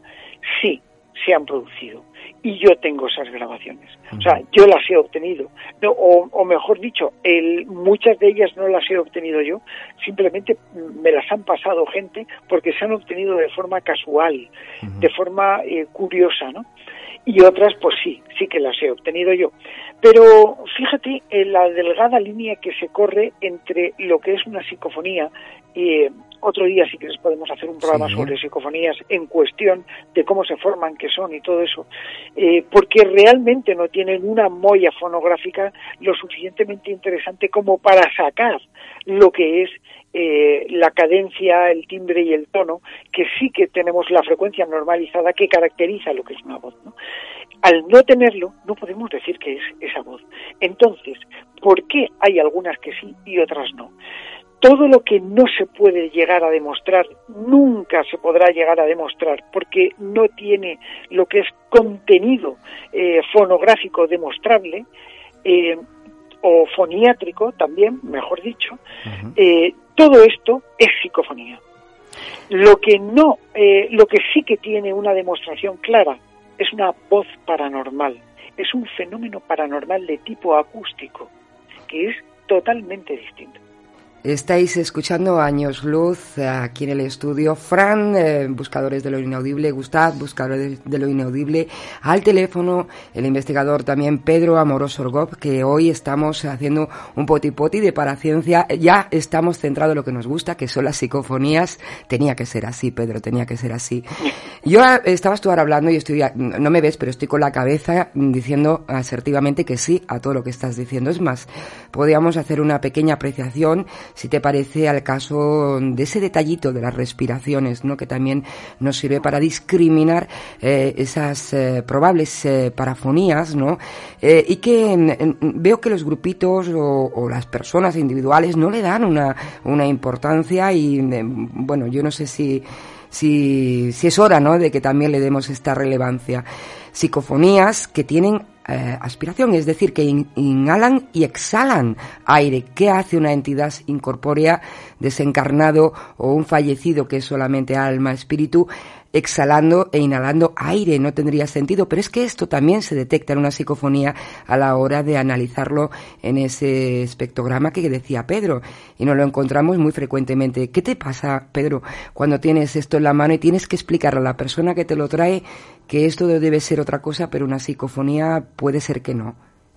Sí, se han producido. Y yo tengo esas grabaciones. O sea, yo las he obtenido. No, o, o, mejor dicho, el, muchas de ellas no las he obtenido yo. Simplemente me las han pasado gente porque se han obtenido de forma casual, uh -huh. de forma eh, curiosa, ¿no? Y otras, pues sí, sí que las he obtenido yo. Pero fíjate en la delgada línea que se corre entre lo que es una psicofonía y otro día si quieres podemos hacer un programa sí. sobre psicofonías en cuestión de cómo se forman, qué son y todo eso, eh, porque realmente no tienen una molla fonográfica lo suficientemente interesante como para sacar lo que es eh, la cadencia, el timbre y el tono, que sí que tenemos la frecuencia normalizada que caracteriza lo que es una voz. ¿no? Al no tenerlo, no podemos decir que es esa voz. Entonces, ¿por qué hay algunas que sí y otras no? Todo lo que no se puede llegar a demostrar, nunca se podrá llegar a demostrar, porque no tiene lo que es contenido eh, fonográfico demostrable, eh, o foniátrico también, mejor dicho, uh -huh. eh, todo esto es psicofonía. Lo que no, lo que sí que tiene una demostración clara es una voz paranormal, es un fenómeno paranormal de tipo acústico, que es totalmente distinto. Estáis escuchando Años Luz aquí en el estudio. Fran, eh, buscadores de lo inaudible. Gustav, buscadores de lo inaudible. Al teléfono, el investigador también Pedro Amoroso Orgov, que hoy estamos haciendo un potipoti de paraciencia. Ya estamos centrados en lo que nos gusta, que son las psicofonías. Tenía que ser así, Pedro, tenía que ser así. Yo ah, estabas tú hablando y estoy, no me ves, pero estoy con la cabeza diciendo asertivamente que sí a todo lo que estás diciendo. Es más, podríamos hacer una pequeña apreciación si te parece, al caso de ese detallito de las respiraciones, ¿no? que también nos sirve para discriminar eh, esas eh, probables eh, parafonías, ¿no? y que veo que los grupitos o, las personas individuales no le dan una, una importancia y, bueno, yo no sé si si, si es hora, ¿no?, de que también le demos esta relevancia. Psicofonías que tienen eh, aspiración, es decir, que inhalan y exhalan aire. ¿Qué hace una entidad incorpórea, desencarnado o un fallecido que es solamente alma, espíritu? Exhalando e inhalando aire, no tendría sentido, pero es que esto también se detecta en una psicofonía a la hora de analizarlo en ese espectrograma que decía Pedro, y nos lo encontramos muy frecuentemente. ¿Qué te pasa, Pedro, cuando tienes esto en la mano y tienes que explicarle a la persona que te lo trae que esto debe ser otra cosa, pero una psicofonía puede ser que no?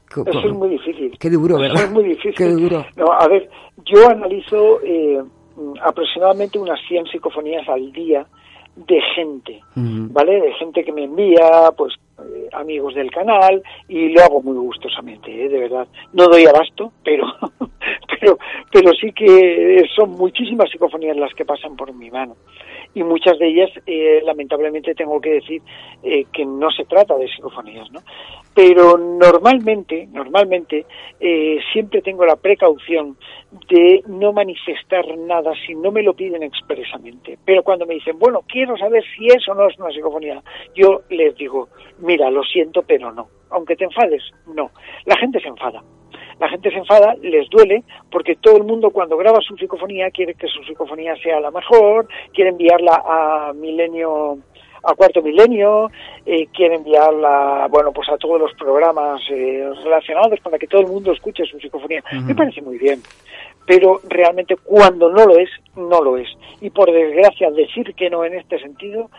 Eso es muy difícil. Qué duro, ¿verdad? es muy difícil. Qué duro. No, a ver, yo analizo eh, aproximadamente unas 100 psicofonías al día de gente, ¿vale? De gente que me envía, pues, eh, amigos del canal, y lo hago muy gustosamente, ¿eh? de verdad. No doy abasto, pero, pero, pero sí que son muchísimas psicofonías las que pasan por mi mano. Y muchas de ellas, eh, lamentablemente, tengo que decir eh, que no se trata de psicofonías, ¿no? Pero normalmente, normalmente, eh, siempre tengo la precaución de no manifestar nada si no me lo piden expresamente. Pero cuando me dicen, bueno, quiero saber si eso no es una psicofonía, yo les digo, mira, lo siento, pero no. Aunque te enfades, no. La gente se enfada. La gente se enfada, les duele, porque todo el mundo cuando graba su psicofonía quiere que su psicofonía sea la mejor, quiere enviarla a milenio a cuarto milenio, eh, quiere enviarla, bueno, pues a todos los programas eh, relacionados para que todo el mundo escuche su psicofonía. Me parece muy bien, pero realmente cuando no lo es, no lo es. Y por desgracia decir que no en este sentido,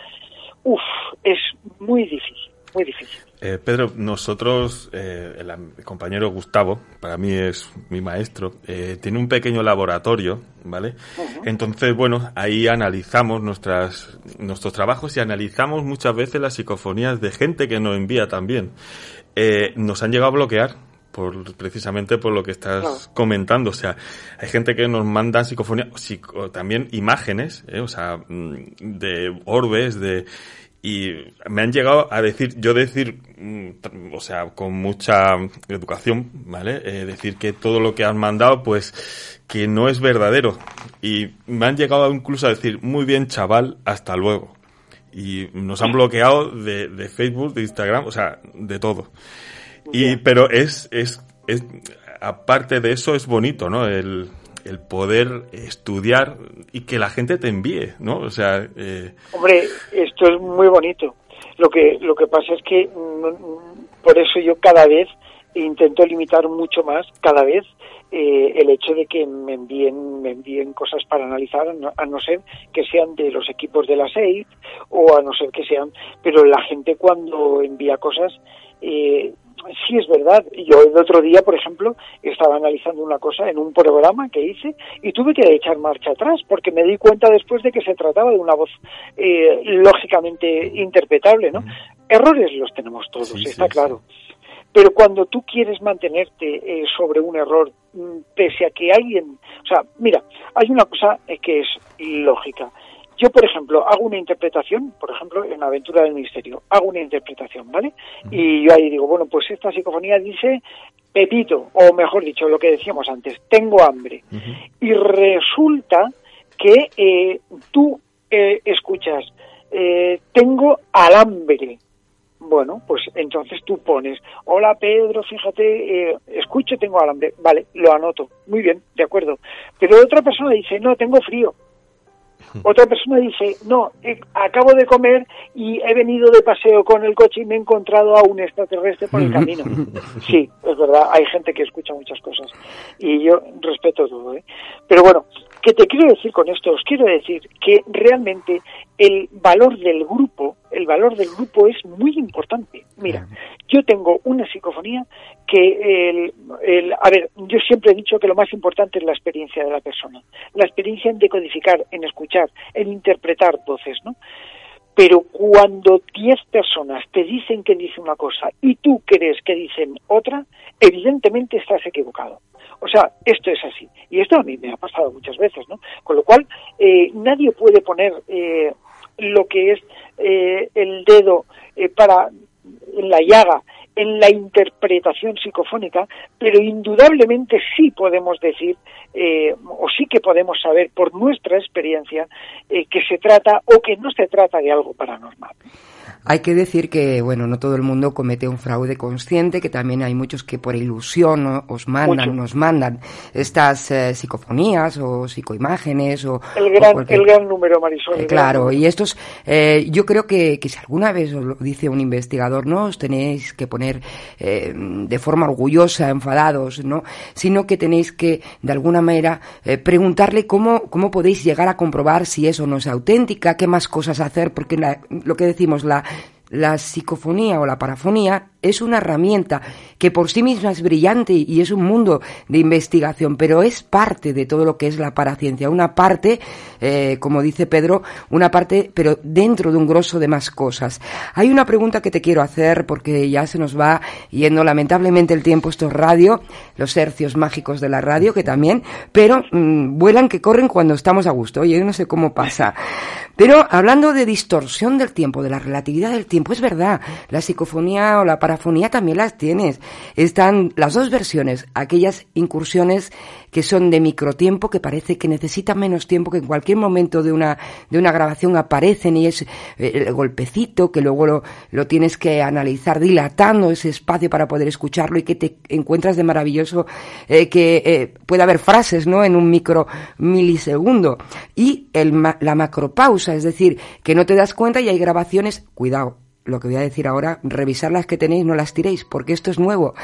uff, es muy difícil, muy difícil. Eh, Pedro, nosotros, eh, el, compañero Gustavo, para mí es mi maestro, eh, tiene un pequeño laboratorio, ¿vale? Entonces, bueno, ahí analizamos nuestras, nuestros trabajos y analizamos muchas veces las psicofonías de gente que nos envía también. nos han llegado a bloquear por, precisamente por lo que estás comentando. O sea, hay gente que nos manda psicofonías, también imágenes, o sea, mm, de orbes, de y me han llegado a decir, yo decir, mm, o sea, con mucha educación, ¿vale? Eh, decir que todo lo que han mandado, pues, que no es verdadero. Y me han llegado incluso a decir, muy bien, chaval, hasta luego. Y nos han bloqueado de, de Facebook, de Instagram, o sea, de todo. Y, pero es, es, es, aparte de eso, es bonito, ¿no? El, el poder estudiar y que la gente te envíe, ¿no? O sea... Eh... Hombre, esto es muy bonito. Lo que, lo que pasa es que mm, por eso yo cada vez intento limitar mucho más, cada vez, eh, el hecho de que me envíen, me envíen cosas para analizar, a no ser que sean de los equipos de la SEID o a no ser que sean, pero la gente cuando envía cosas eh, sí es verdad. Yo el otro día, por ejemplo, estaba analizando una cosa en un programa que hice y tuve que echar marcha atrás porque me di cuenta después de que se trataba de una voz eh, lógicamente interpretable, ¿no? Errores los tenemos todos, está claro. Pero cuando tú quieres mantenerte eh, sobre un error, mm, pese a que alguien, o sea, mira, hay una cosa que es lógica. Yo, por ejemplo, hago una interpretación, por ejemplo, en la aventura del misterio, hago una interpretación, ¿vale? Y yo ahí digo, bueno, pues esta psicofonía dice Pepito, o mejor dicho, lo que decíamos antes, tengo hambre. Y resulta que eh, tú eh, escuchas, eh, tengo alambre. Bueno, pues entonces tú pones, hola Pedro, fíjate, eh, escucho, tengo alambre. Vale, lo anoto. Muy bien, de acuerdo. Pero otra persona dice, no, tengo frío Otra persona dice, no, acabo de comer y he venido de paseo con el coche y me he encontrado a un extraterrestre por el camino. Sí, es verdad, hay gente que escucha muchas cosas y yo respeto todo. ¿eh? Pero bueno, ¿qué te quiero decir con esto? Os quiero decir que realmente el valor del grupo, el valor del grupo es muy importante. Mira, yo tengo una psicofonía que, el, el, a ver, yo siempre he dicho que lo más importante es la experiencia de la persona, la experiencia en decodificar, en escuchar, en interpretar voces, ¿no? Pero cuando 10 personas te dicen que dice una cosa y tú crees que dicen otra, evidentemente estás equivocado. O sea, esto es así. Y esto a mí me ha pasado muchas veces, ¿no? Con lo cual, eh, nadie puede poner eh, lo que es eh, el dedo eh, para en la llaga en la interpretación psicofónica, pero indudablemente sí podemos decir, eh, o sí que podemos saber por nuestra experiencia, que se trata o que no se trata de algo paranormal. Hay que decir que, bueno, no todo el mundo comete un fraude consciente, que también hay muchos que por ilusión os mandan, nos mandan estas eh, psicofonías o psicoimágenes o... El gran, el gran número, Marisol. Eh, claro, y estos, eh, yo creo que, que, si alguna vez os lo dice un investigador, no os tenéis que poner de forma orgullosa, enfadados, ¿no? Sino que tenéis que, de alguna manera, preguntarle cómo, cómo podéis llegar a comprobar si eso no es auténtica, qué más cosas hacer, porque lo que decimos, la la psicofonía o la parafonía es una herramienta que por sí misma es brillante y es un mundo de investigación, pero es parte de todo lo que es la paraciencia, una parte, eh, como dice Pedro, una parte, pero dentro de un grosso de más cosas. Hay una pregunta que te quiero hacer porque ya se nos va yendo lamentablemente el tiempo, esto es radio, los hercios mágicos de la radio que también, pero mm, vuelan que corren cuando estamos a gusto. Oye, yo no sé cómo pasa. Pero hablando de distorsión del tiempo, de la relatividad del tiempo, es verdad, la psicofonía o la también las tienes. Están las dos versiones, aquellas incursiones que son de microtiempo, que parece que necesitan menos tiempo, que en cualquier momento de una, de una grabación aparecen y es eh, el golpecito, que luego lo, lo tienes que analizar dilatando ese espacio para poder escucharlo y que te encuentras de maravilloso eh, que eh, puede haber frases, ¿no? En un micro milisegundo. Y el, la macropausa, es decir, que no te das cuenta y hay grabaciones, cuidado, lo que voy a decir ahora, revisar las que tenéis, no las tiréis, porque esto es nuevo.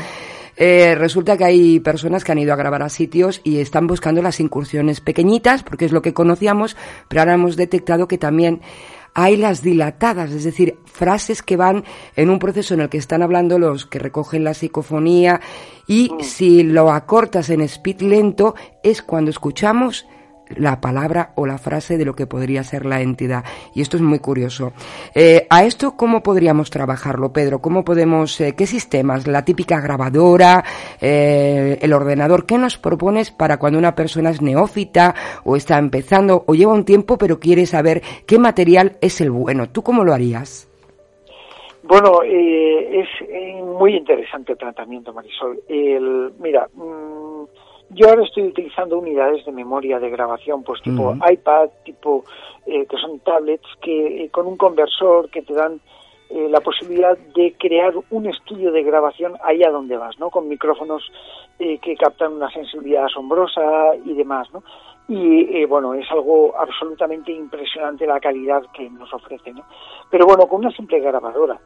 Eh, resulta que hay personas que han ido a grabar a sitios y están buscando las incursiones pequeñitas, porque es lo que conocíamos, pero ahora hemos detectado que también hay las dilatadas, es decir, frases que van en un proceso en el que están hablando los que recogen la psicofonía y mm. si lo acortas en speed lento es cuando escuchamos la palabra o la frase de lo que podría ser la entidad. Y esto es muy curioso. Eh, ¿A esto cómo podríamos trabajarlo, Pedro? ¿Cómo podemos, eh, qué sistemas? ¿La típica grabadora? Eh, ¿El ordenador? ¿Qué nos propones para cuando una persona es neófita o está empezando o lleva un tiempo pero quiere saber qué material es el bueno? ¿Tú cómo lo harías? Bueno, es muy interesante el tratamiento, Marisol. Mira, mm, yo ahora estoy utilizando unidades de memoria de grabación, pues tipo iPad, tipo eh, que son tablets, que eh, con un conversor que te dan eh, la posibilidad de crear un estudio de grabación allá donde vas, ¿no? Con micrófonos que captan una sensibilidad asombrosa y demás, ¿no? Y bueno, es algo absolutamente impresionante la calidad que nos ofrece, ¿no? Pero bueno, con una simple grabadora.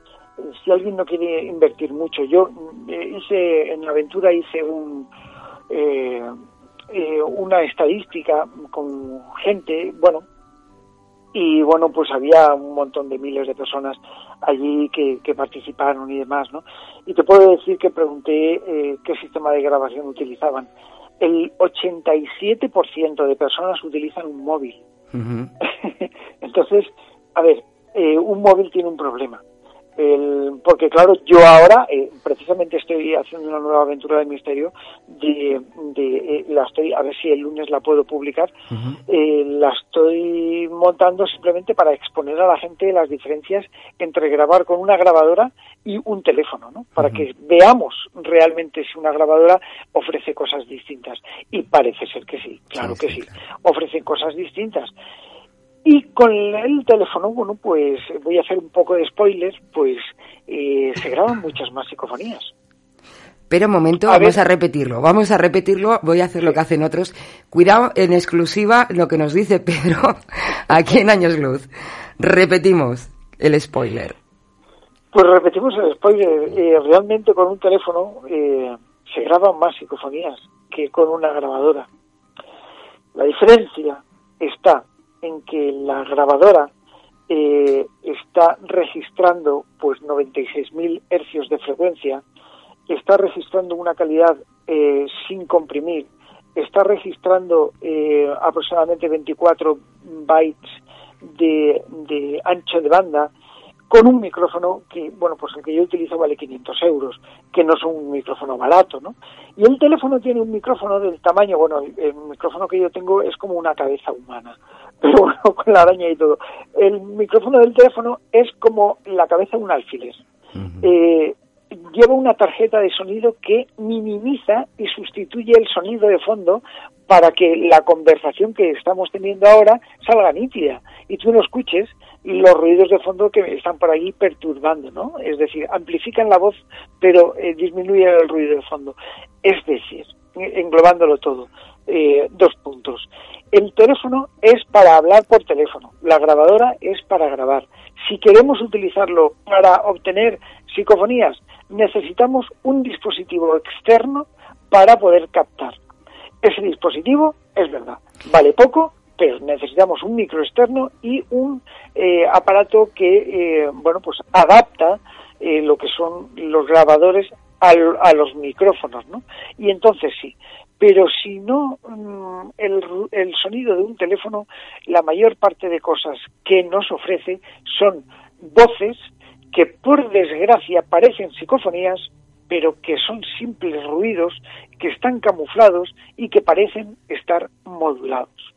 Si alguien no quiere invertir mucho, yo hice en la aventura hice un eh, eh, una estadística con gente, bueno, y bueno, pues había un montón de miles de personas allí que, participaron y demás, ¿no? Y te puedo decir que pregunté eh, qué sistema de grabación utilizaban. El 87% de personas utilizan un móvil. Entonces, a ver, eh, un móvil tiene un problema el, porque claro, yo ahora eh, precisamente estoy haciendo una nueva aventura de misterio, de, de eh, la estoy, a ver si el lunes la puedo publicar, eh, la estoy montando simplemente para exponer a la gente las diferencias entre grabar con una grabadora y un teléfono, ¿no? Para que veamos realmente si una grabadora ofrece cosas distintas. Y parece ser que sí, claro que sí, ofrece cosas distintas. Y con el teléfono, bueno, pues voy a hacer un poco de spoiler, pues eh, se graban muchas más psicofonías. Pero un momento, vamos a repetirlo, vamos a repetirlo, voy a hacer lo que hacen otros. Cuidado, en exclusiva, lo que nos dice Pedro. aquí en Años Luz. Repetimos el spoiler. Pues repetimos el spoiler. Eh, realmente con un teléfono eh, se graban más psicofonías que con una grabadora. La diferencia está en que la grabadora eh, está registrando pues 96.000 hercios de frecuencia, está registrando una calidad eh, sin comprimir, está registrando eh, aproximadamente 24 bytes de, ancho de banda, con un micrófono que, bueno, pues el que yo utilizo vale 500 euros, que no es un micrófono barato, ¿no? Y el teléfono tiene un micrófono del tamaño, bueno, el, micrófono que yo tengo es como una cabeza humana, pero bueno, con la araña y todo. El micrófono del teléfono es como la cabeza de un alfiler. eh, lleva una tarjeta de sonido que minimiza y sustituye el sonido de fondo para que la conversación que estamos teniendo ahora salga nítida y tú no escuches los ruidos de fondo que están por ahí perturbando, ¿no? Es decir, amplifican la voz, pero eh, disminuyen el ruido de fondo. Es decir, englobándolo todo, eh, dos puntos. El teléfono es para hablar por teléfono, la grabadora es para grabar. Si queremos utilizarlo para obtener psicofonías, necesitamos un dispositivo externo para poder captar. Ese dispositivo, es verdad, vale poco, pero necesitamos un micro externo y un eh, aparato que, eh, bueno, pues adapta eh, lo que son los grabadores a los micrófonos, ¿no? Y entonces sí. Pero si no, mm, el, el sonido de un teléfono, la mayor parte de cosas que nos ofrece son voces que por desgracia parecen psicofonías, pero que son simples ruidos que están camuflados y que parecen estar modulados.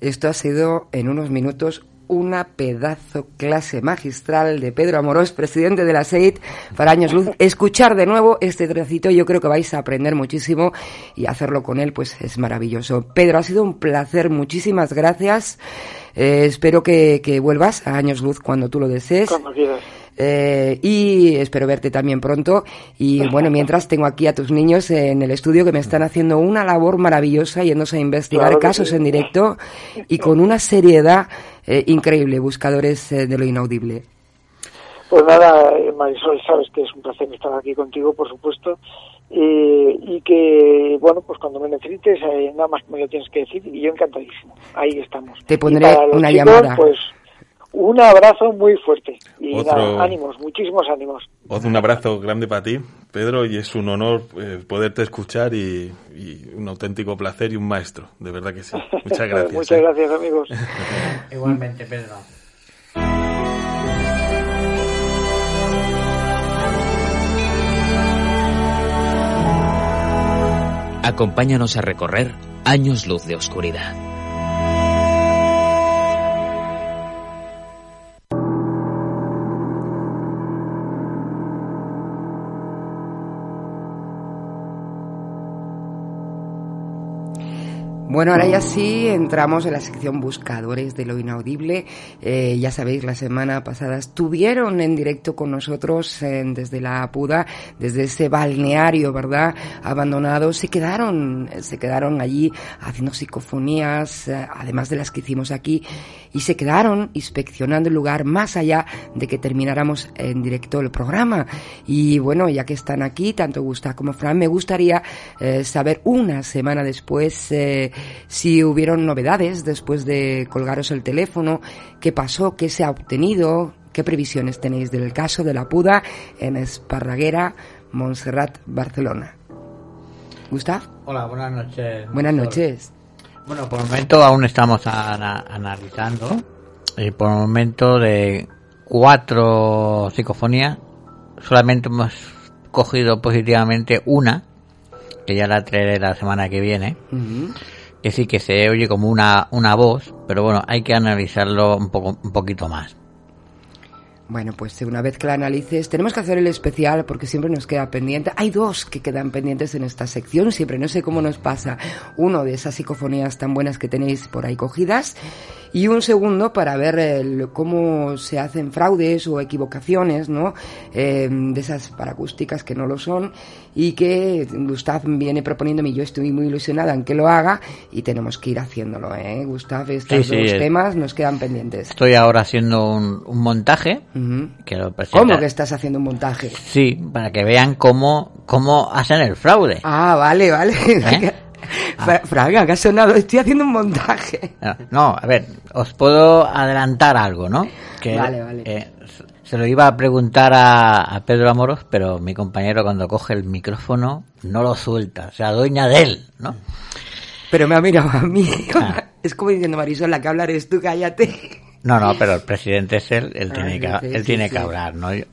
Esto ha sido en unos minutos una pedazo clase magistral de Pedro Amorós, presidente de la SEIT, para Años Luz. Escuchar de nuevo este trocito, yo creo que vais a aprender muchísimo y hacerlo con él, pues es maravilloso. Pedro, ha sido un placer, muchísimas gracias. Eh, espero que, que, vuelvas a Años Luz cuando tú lo desees. Cuando quieras. Eh, y espero verte también pronto. Y bueno, mientras tengo aquí a tus niños en el estudio que me están haciendo una labor maravillosa yéndose a investigar casos en directo y con una seriedad eh, increíble, buscadores eh, de lo inaudible. Pues nada, Marisol, sabes que es un placer estar aquí contigo, por supuesto. y que, bueno, pues cuando me necesites, nada más me lo tienes que decir y yo encantadísimo. Ahí estamos. Te pondré una llamada. Pues un abrazo muy fuerte y ánimos, muchísimos ánimos. Un abrazo grande para ti, Pedro, y es un honor eh, poderte escuchar y, un auténtico placer y un maestro, de verdad que sí. Muchas gracias. Muchas ¿eh? gracias, amigos. Igualmente, Pedro. Acompáñanos a recorrer años luz de oscuridad. Bueno, ahora ya sí entramos en la sección Buscadores de lo Inaudible. Eh, ya sabéis, la semana pasada estuvieron en directo con nosotros desde la Apuda, desde ese balneario, ¿verdad? Abandonado. Se quedaron, se quedaron allí haciendo psicofonías, eh, además de las que hicimos aquí, y se quedaron inspeccionando el lugar más allá de que termináramos en directo el programa. Y bueno, ya que están aquí, tanto Gustavo como Fran, me gustaría eh, saber una semana después si hubieron novedades después de colgaros el teléfono, qué pasó, qué se ha obtenido, qué previsiones tenéis del caso de la puda en Esparraguera, Montserrat, Barcelona. Gustav. Hola, buenas noches. Buenas noches. Bueno, por el momento aún estamos analizando. Y por el momento de cuatro psicofonías, solamente hemos cogido positivamente una, que ya la traeré la semana que viene que sí que se oye como una, una voz, pero bueno, hay que analizarlo un, poco, un poquito más. Bueno, pues una vez que la analices, tenemos que hacer el especial porque siempre nos queda pendiente. Hay dos que quedan pendientes en esta sección, siempre, no sé cómo nos pasa. Uno de esas psicofonías tan buenas que tenéis por ahí cogidas y un segundo para ver el, cómo se hacen fraudes o equivocaciones, ¿no? Eh, de esas paracústicas que no lo son y que Gustav viene proponiéndome y yo estoy muy ilusionada en que lo haga y tenemos que ir haciéndolo, ¿eh? Gustav, estos Sí, sí, dos temas nos quedan pendientes. Estoy ahora haciendo un, un montaje Que lo ¿Cómo que estás haciendo un montaje? Sí, para que vean cómo, cómo hacen el fraude. Ah, vale, vale. ¿Eh? Fra- Fraga, que ha sonado, estoy haciendo un montaje. No, No, a ver, os puedo adelantar algo, ¿no? Que, Vale, vale. eh, se lo iba a preguntar a, a Pedro Amoros, pero mi compañero cuando coge el micrófono no lo suelta, se adueña de él, ¿no? Pero me ha mirado a mí. Ah. Es como diciendo, Marisol, la que hablar eres tú, cállate. No, no, pero el presidente es él, él tiene que, él tiene que hablar, ¿no? Eh,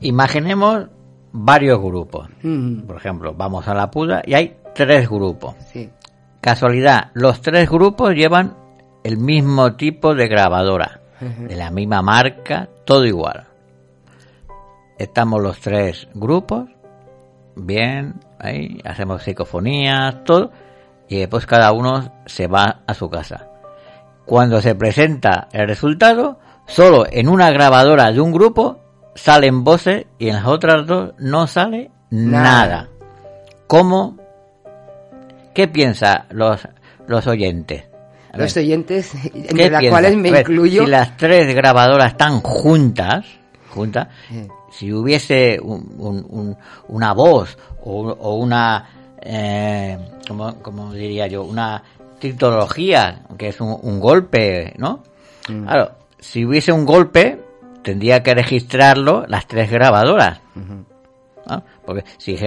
imaginemos varios grupos. Mm, Por ejemplo, vamos a la puda y hay tres grupos. sí. Casualidad, los tres grupos llevan el mismo tipo de grabadora, de la misma marca, todo igual. Estamos los tres grupos, bien, ahí, hacemos psicofonías, todo, y después cada uno se va a su casa. Cuando se presenta el resultado, solo en una grabadora de un grupo salen voces y en las otras dos no sale Nada. nada. ¿Cómo? ¿Qué piensan los, los oyentes? A Los ver, oyentes, ¿qué entre las piensan? cuales me ver, incluyo. Si las tres grabadoras están juntas, juntas, si hubiese un- un- un- una voz o, o una, eh, ¿cómo, cómo diría yo? Una que es un, un golpe, ¿no? Mm. Claro, si hubiese un golpe, tendría que registrarlo las tres grabadoras. ¿no? Porque si,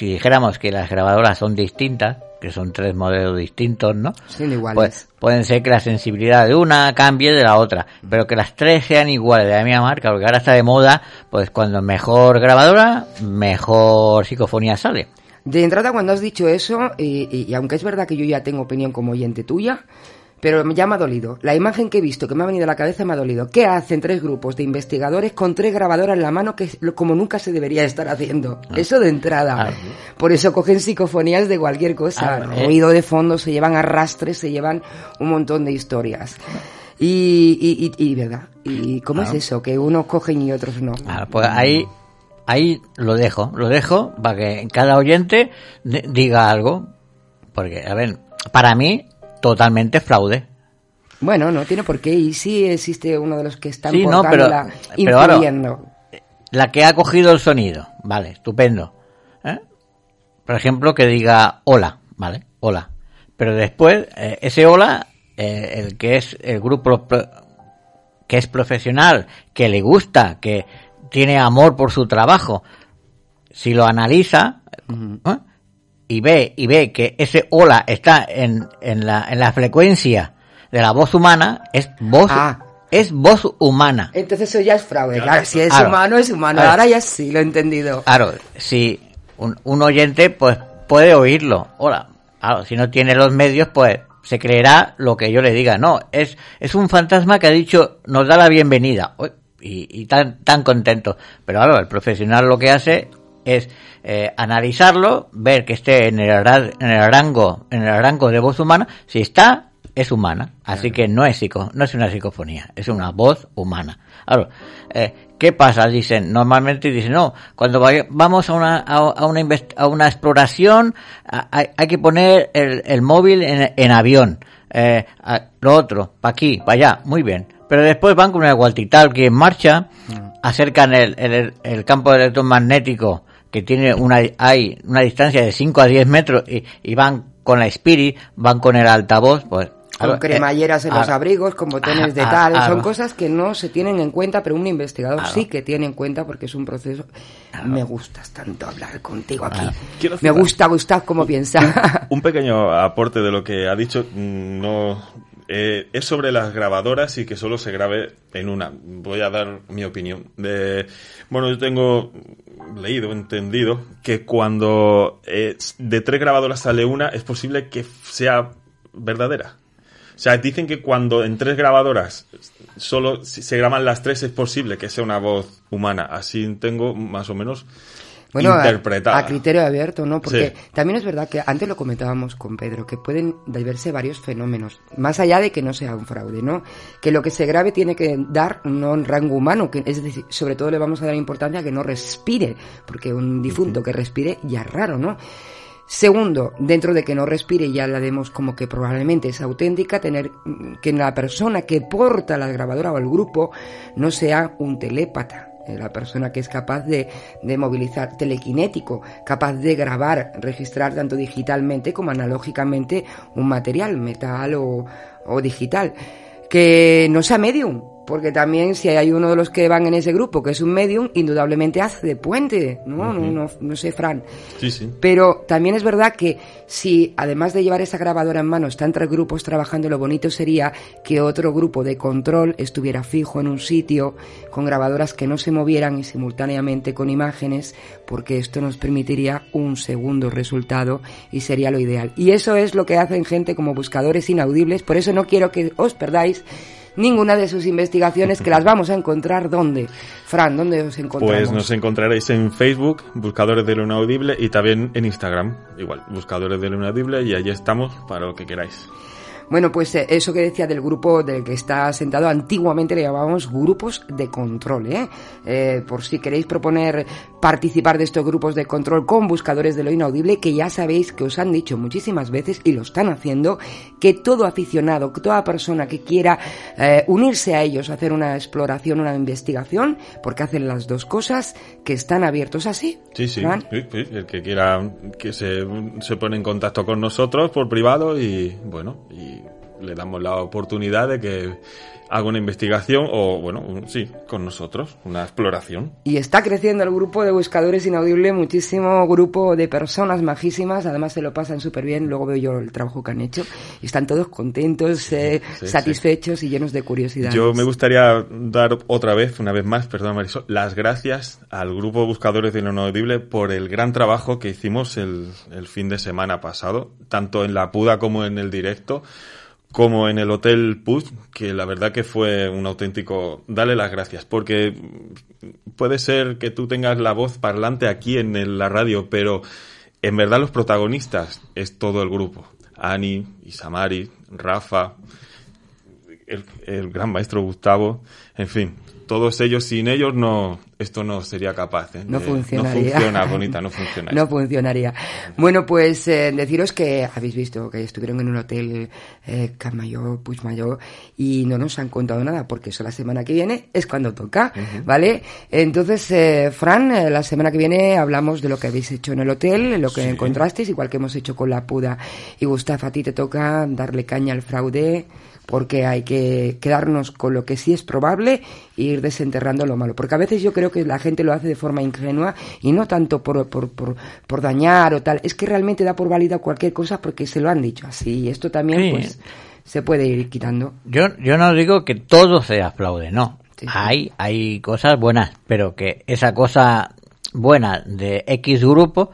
dijéramos que las grabadoras son distintas, que son tres modelos distintos, ¿no? Son iguales. Pues pueden ser que la sensibilidad de una cambie de la otra, pero que las tres sean iguales de la misma marca, porque ahora está de moda, pues cuando mejor grabadora, mejor psicofonía sale. De entrada, cuando has dicho eso, y, y- y aunque es verdad que yo ya tengo opinión como oyente tuya, pero ya me ha dolido. La imagen que he visto, que me ha venido a la cabeza, me ha dolido. ¿Qué hacen tres grupos de investigadores con tres grabadoras en la mano, que es lo- como nunca se debería estar haciendo? Eso de entrada. Ah. Por eso cogen psicofonías de cualquier cosa. Ah, eh. Ruido de fondo, se llevan arrastres, se llevan un montón de historias. Y, y, y, y, ¿verdad? ¿Y cómo es eso? Que unos cogen y otros no. Ah, pues ahí, ahí lo dejo, lo dejo para que cada oyente diga algo, porque, a ver, para mí, totalmente fraude. Bueno, no tiene por qué. Y sí existe uno de los que están Sí, no, pero- portándola, pero ahora-. La que ha cogido el sonido, vale, estupendo. ¿eh? Por ejemplo, que diga hola, vale, hola. Pero después, eh, ese hola, eh, el que es el grupo que es profesional, que le gusta, que tiene amor por su trabajo, si lo analiza ¿eh? y ve y ve que ese hola está en, en, la, en la frecuencia de la voz humana, es voz Ah. es voz humana. Entonces eso ya es fraude. Claro, si es Claro. humano, es humano. Ahora ya sí, lo he entendido. Claro, si un, un oyente pues puede oírlo. Hola. Claro, si no tiene los medios, pues se creerá lo que yo le diga. No, es, es un fantasma que ha dicho, nos da la bienvenida. Uy, Y, y tan, tan contento. Pero claro, el profesional lo que hace es eh, analizarlo, ver que esté en el, en el rango, en el rango de voz humana. Si está, es humana. Así que no es psico, no es una psicofonía, es una voz humana. Claro, eh, ¿qué pasa? Dicen, normalmente dicen, no, cuando vaya- vamos a una, a, una, a una exploración, a- hay, hay que poner el, el móvil en, en avión. Eh, lo otro, para aquí, para allá, muy bien. Pero después van con el walkie-talkie en marcha, acercan el, el, el campo electromagnético que tiene una, hay una distancia de 5 a 10 metros y, y van con la Spirit, van con el altavoz, pues... Con cremalleras eh, en los ah, abrigos, con botones de ah, tal. ah, Son ah, cosas que no se tienen en cuenta, pero un investigador sí que tiene en cuenta porque es un proceso. Me gustas tanto hablar contigo aquí. Quiero Me gusta, Gustav, cómo piensa. Un pequeño aporte de lo que ha dicho. mm, No, eh, es sobre las grabadoras y que solo se grabe en una. Voy a dar mi opinión. Bueno, yo tengo leído, entendido, que cuando eh, de tres grabadoras sale una, es posible que sea verdadera. O sea, dicen que cuando en tres grabadoras solo se graban las tres es posible que sea una voz humana. Así tengo más o menos bueno, interpretada. A, criterio abierto, ¿no? Porque Sí. también es verdad que antes lo comentábamos con Pedro, que pueden verse varios fenómenos, más allá de que no sea un fraude, ¿no? Que lo que se grabe tiene que dar no un rango humano, que es decir, sobre todo le vamos a dar importancia a que no respire, porque un difunto que respire ya es raro, ¿no? Segundo, dentro de que no respire, ya la demos como que probablemente es auténtica, tener mm, que la persona que porta la grabadora o el grupo no sea un telépata, la persona que es capaz de, de movilizar, telequinético, capaz de grabar, registrar tanto digitalmente como analógicamente un material, metal o, o digital. Que no sea medium, porque también si hay uno de los que van en ese grupo que es un medium, indudablemente hace de puente, ¿no? no, no, no sé, Fran. Sí, sí. Pero también es verdad que si además de llevar esa grabadora en mano están tres grupos trabajando, lo bonito sería que otro grupo de control estuviera fijo en un sitio con grabadoras que no se movieran y simultáneamente con imágenes, porque esto nos permitiría un segundo resultado y sería lo ideal. Y eso es lo que hacen gente como buscadores inaudibles, por eso no quiero que os perdáis ninguna de sus investigaciones que las vamos a encontrar ¿dónde? Fran, ¿dónde os encontramos? Pues nos encontraréis en Facebook, Buscadores de lo Inaudible, y también en Instagram, igual, Buscadores de lo Inaudible, y allí estamos para lo que queráis. Bueno, pues eh, eso que decía del grupo del que está sentado, antiguamente le llamábamos grupos de control, ¿eh? Eh, por si queréis proponer participar de estos grupos de control con buscadores de lo inaudible, que ya sabéis que os han dicho muchísimas veces y lo están haciendo, que todo aficionado, toda persona que quiera eh, unirse a ellos, hacer una exploración, una investigación, porque hacen las dos cosas, que están abiertos así. Sí, sí, sí, sí, el que quiera que se, se pone en contacto con nosotros por privado y bueno, y le damos la oportunidad de que haga una investigación o bueno, un- sí, con nosotros, una exploración. Y está creciendo el grupo de buscadores inaudible, muchísimo grupo de personas majísimas, además se lo pasan súper bien, luego veo yo el trabajo que han hecho, y están todos contentos, eh, sí, satisfechos y llenos de curiosidad. Yo me gustaría dar otra vez, una vez más, perdón Marisol, las gracias al grupo Buscadores de Inaudible por el gran trabajo que hicimos el, el fin de semana pasado, tanto en la Puda como en el directo, como en el Hotel Puz, que la verdad que fue un auténtico... Dale las gracias, porque puede ser que tú tengas la voz parlante aquí en la radio, pero en verdad los protagonistas es todo el grupo. Ani, Isamari, Rafa, el gran maestro Gustavo, en fin, todos ellos, sin ellos no, esto no sería capaz. ¿eh? No funcionaría. No funciona, bonita, no funciona. No funcionaría. Bueno, pues eh, deciros que habéis visto que estuvieron en un hotel eh, Camp Puigmayó, y no nos han contado nada, porque eso la semana que viene es cuando toca, ¿vale? Entonces, eh, Fran, eh, la semana que viene hablamos de lo que habéis hecho en el hotel, lo que Sí. encontrasteis, igual que hemos hecho con la Puda. Y Gustav, a ti te toca darle caña al fraude, porque hay que quedarnos con lo que sí es probable e ir desenterrando lo malo. Porque a veces yo creo que la gente lo hace de forma ingenua y no tanto por, por, por, por dañar o tal, es que realmente da por válida cualquier cosa porque se lo han dicho así. Y esto también, Sí. pues, se puede ir quitando. Yo, yo no digo que todo sea fraude, no. Sí, sí. Hay, hay cosas buenas, pero que esa cosa buena de X grupo,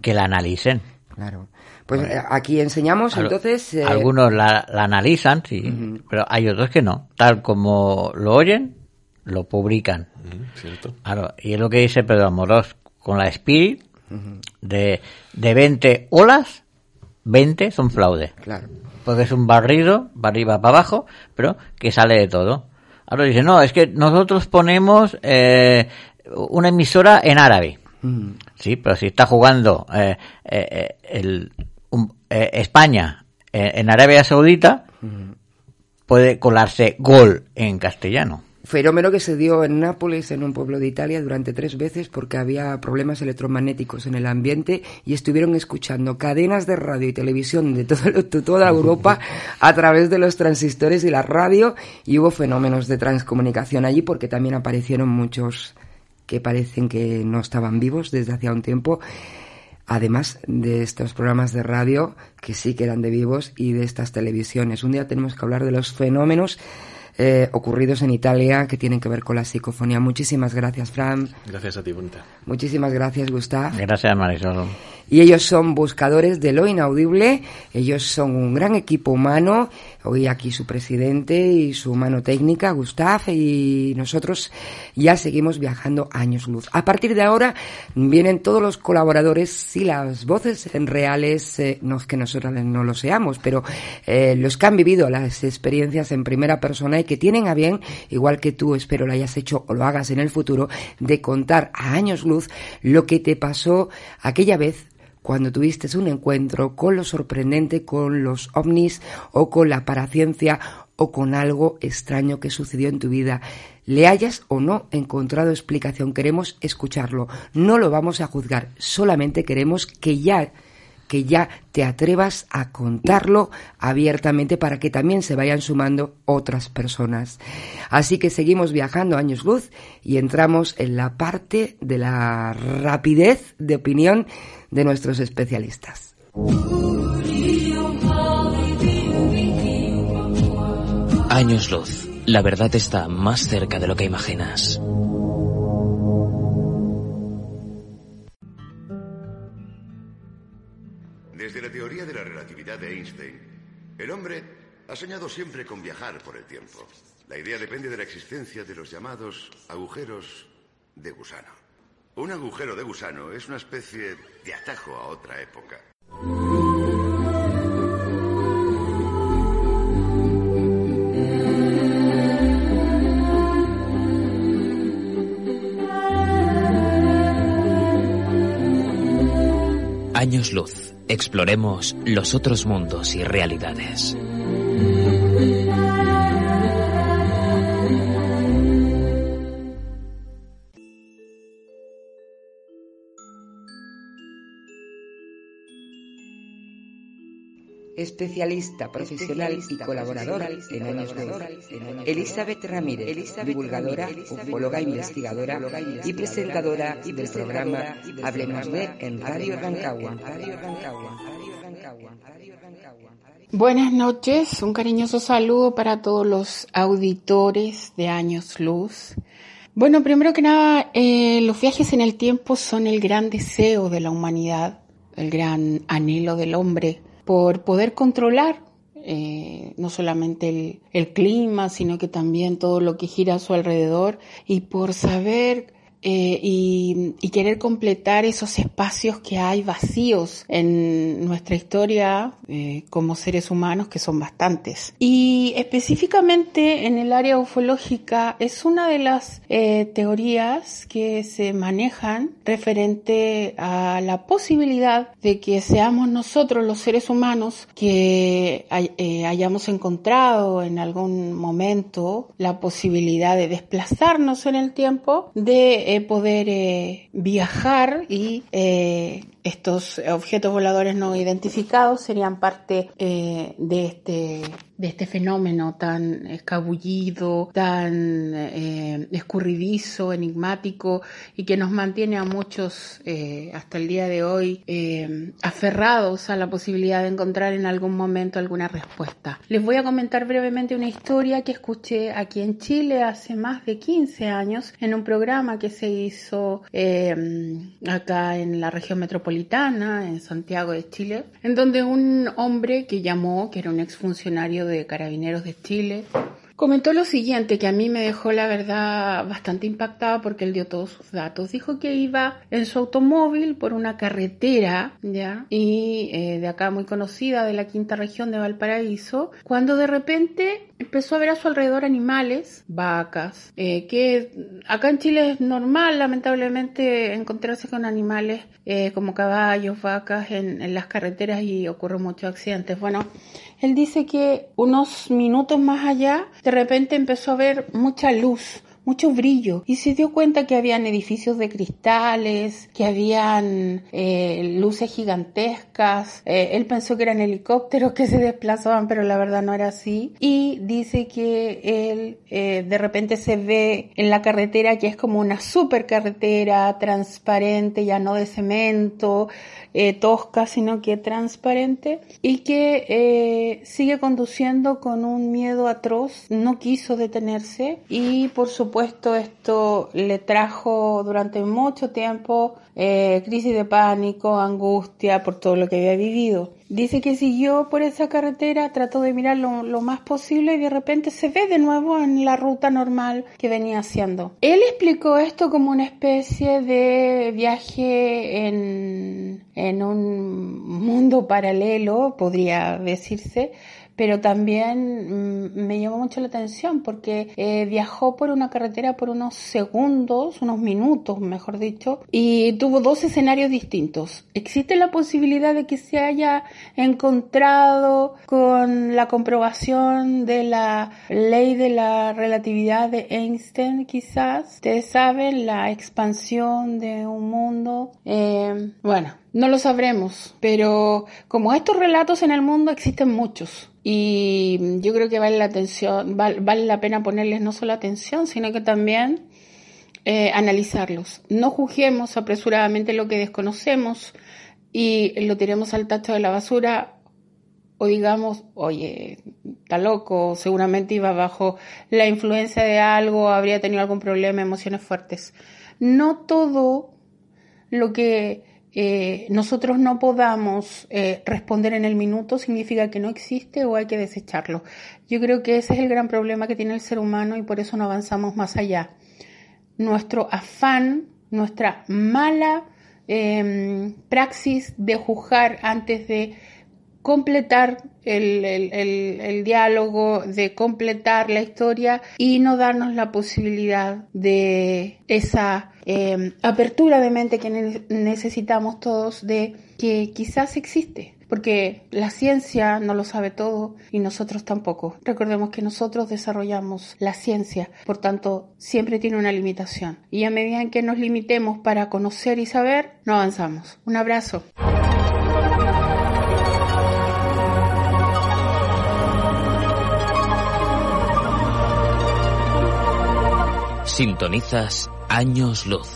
que la analicen. Claro. Pues eh, aquí enseñamos, Al- entonces. eh, Algunos la, la analizan, sí, pero hay otros que no. Tal como lo oyen, lo publican. ¿Cierto? Claro, y es lo que dice Pedro Amorós con la Spirit, de, de 20 olas, 20 son fraude. Claro. Porque es un barrido, para arriba, para abajo, pero que sale de todo. Ahora dice, no, es que nosotros ponemos eh, una emisora en árabe. Sí, pero si está jugando eh, el, eh, España eh, en Arabia Saudita, puede colarse gol en castellano. Fenómeno que se dio en Nápoles, en un pueblo de Italia, durante tres veces porque había problemas electromagnéticos en el ambiente y estuvieron escuchando cadenas de radio y televisión de, todo, de toda Europa a través de los transistores y la radio y hubo fenómenos de transcomunicación allí porque también aparecieron muchos que parecen que no estaban vivos desde hacía un tiempo. Además de estos programas de radio que sí que eran de vivos y de estas televisiones. Un día tenemos que hablar de los fenómenos eh, ocurridos en Italia que tienen que ver con la psicofonía. Muchísimas gracias, Fran. Gracias a ti, bonita. Muchísimas gracias, Gustav. Gracias, Marisol. Y ellos son buscadores de lo inaudible, ellos son un gran equipo humano, hoy aquí su presidente y su mano técnica, Gustav, y nosotros ya seguimos viajando años luz. A partir de ahora vienen todos los colaboradores y las voces en reales, eh, no es que nosotros no lo seamos, pero eh, los que han vivido las experiencias en primera persona y que tienen a bien, igual que tú espero lo hayas hecho o lo hagas en el futuro, de contar a años luz lo que te pasó aquella vez cuando tuviste un encuentro con lo sorprendente, con los ovnis o con la paraciencia o con algo extraño que sucedió en tu vida. Le hayas o no encontrado explicación, queremos escucharlo. No lo vamos a juzgar, solamente queremos que ya que ya te atrevas a contarlo abiertamente para que también se vayan sumando otras personas. Así que seguimos viajando años luz y entramos en la parte de la rapidez de opinión de nuestros especialistas. Años luz. La verdad está más cerca de lo que imaginas. Desde la teoría de la relatividad de Einstein, el hombre ha soñado siempre con viajar por el tiempo. La idea depende de la existencia de los llamados agujeros de gusano. Un agujero de gusano es una especie de atajo a otra época. Años luz. Exploremos los otros mundos y realidades. Especialista profesional y colaboradora en años luz. Elizabeth Ramírez, divulgadora, ufóloga, investigadora y presentadora del programa Hablemos de en Radio Rancagua. Buenas noches, un cariñoso saludo para todos los auditores de Años Luz. Bueno, primero que nada, eh, los viajes en el tiempo son el gran deseo de la humanidad, el gran anhelo del hombre por poder controlar eh, no solamente el, el, clima, sino que también todo lo que gira a su alrededor y por saber eh, y, querer completar esos espacios que hay vacíos en nuestra historia eh, como seres humanos, que son bastantes. Y específicamente en el área ufológica es una de las eh, teorías que se manejan referente a la posibilidad de que seamos nosotros los seres humanos que hayamos encontrado en algún momento la posibilidad de desplazarnos en el tiempo, de poder eh, viajar y eh, estos objetos voladores no identificados serían parte eh, de este de este fenómeno tan escabullido, tan eh, escurridizo, enigmático y que nos mantiene a muchos eh, hasta el día de hoy eh, aferrados a la posibilidad de encontrar en algún momento alguna respuesta. Les voy a comentar brevemente una historia que escuché aquí en Chile hace más de 15 años en un programa que se hizo acá en la región metropolitana, en Santiago de Chile, en donde un hombre que llamó, que era un exfuncionario de Carabineros de Chile, comentó lo siguiente que a mí me dejó la verdad bastante impactada porque él dio todos sus datos. Dijo que iba en su automóvil por una carretera, ¿ya? Y eh, de acá muy conocida, de la quinta región de Valparaíso, cuando de repente empezó a ver a su alrededor animales, vacas, eh, que acá en Chile es normal, lamentablemente, encontrarse con animales eh, como caballos, vacas en, en las carreteras y ocurren muchos accidentes. Bueno, él dice que unos minutos más allá, de repente empezó a ver mucha luz, mucho brillo y se dio cuenta que habían edificios de cristales, que habían eh, luces gigantescas. Eh, él pensó que eran helicópteros que se desplazaban, pero la verdad no era así. Y dice que él eh, de repente se ve en la carretera que es como una super carretera transparente, ya no de cemento, tosca, sino que transparente y que sigue conduciendo con un miedo atroz, no quiso detenerse y por supuesto supuesto esto le trajo durante mucho tiempo eh, crisis de pánico, angustia por todo lo que había vivido. Dice que siguió por esa carretera, trató de mirar lo, lo, más posible y de repente se ve de nuevo en la ruta normal que venía haciendo. Él explicó esto como una especie de viaje en, en un mundo paralelo, podría decirse, pero también mm, me llamó mucho la atención porque eh, viajó por una carretera por unos segundos, unos minutos, mejor dicho, y tuvo dos escenarios distintos. Existe la posibilidad de que se haya encontrado con la comprobación de la ley de la relatividad de Einstein, quizás. Ustedes saben, la expansión de un mundo. Eh, bueno, no lo sabremos, pero como estos relatos en el mundo existen muchos y yo creo que vale la atención, vale, la pena ponerles no solo atención, sino que también eh, analizarlos. No juzguemos apresuradamente lo que desconocemos y lo tiremos al tacho de la basura o digamos, oye, está loco, seguramente iba bajo la influencia de algo, habría tenido algún problema, emociones fuertes. No todo lo que eh, nosotros no podamos eh, responder en el minuto significa que no existe o hay que desecharlo. Yo creo que ese es el gran problema que tiene el ser humano y por eso no avanzamos más allá. Nuestro afán, nuestra mala em, praxis de juzgar antes de completar el, el, diálogo, de completar la historia y no darnos la posibilidad de esa eh, apertura de mente que necesitamos todos de que quizás existe. Porque la ciencia no lo sabe todo y nosotros tampoco. Recordemos que nosotros desarrollamos la ciencia, por tanto, siempre tiene una limitación. Y a medida que nos limitemos para conocer y saber, no avanzamos. Un abrazo. Sintonizas Años Luz.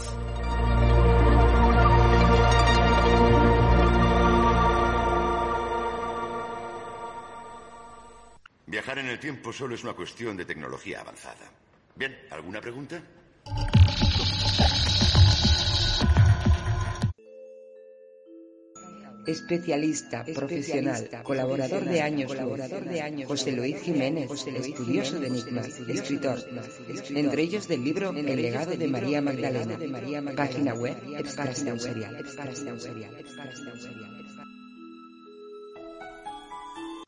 Viajar en el tiempo solo es una cuestión de tecnología avanzada. Bien, ¿alguna pregunta? Especialista, profesional, colaborador de años, colaborador de años, José Luis Jiménez, estudioso de enigmas, escritor, entre ellos del libro El legado de María Magdalena, página web Extrasensorial.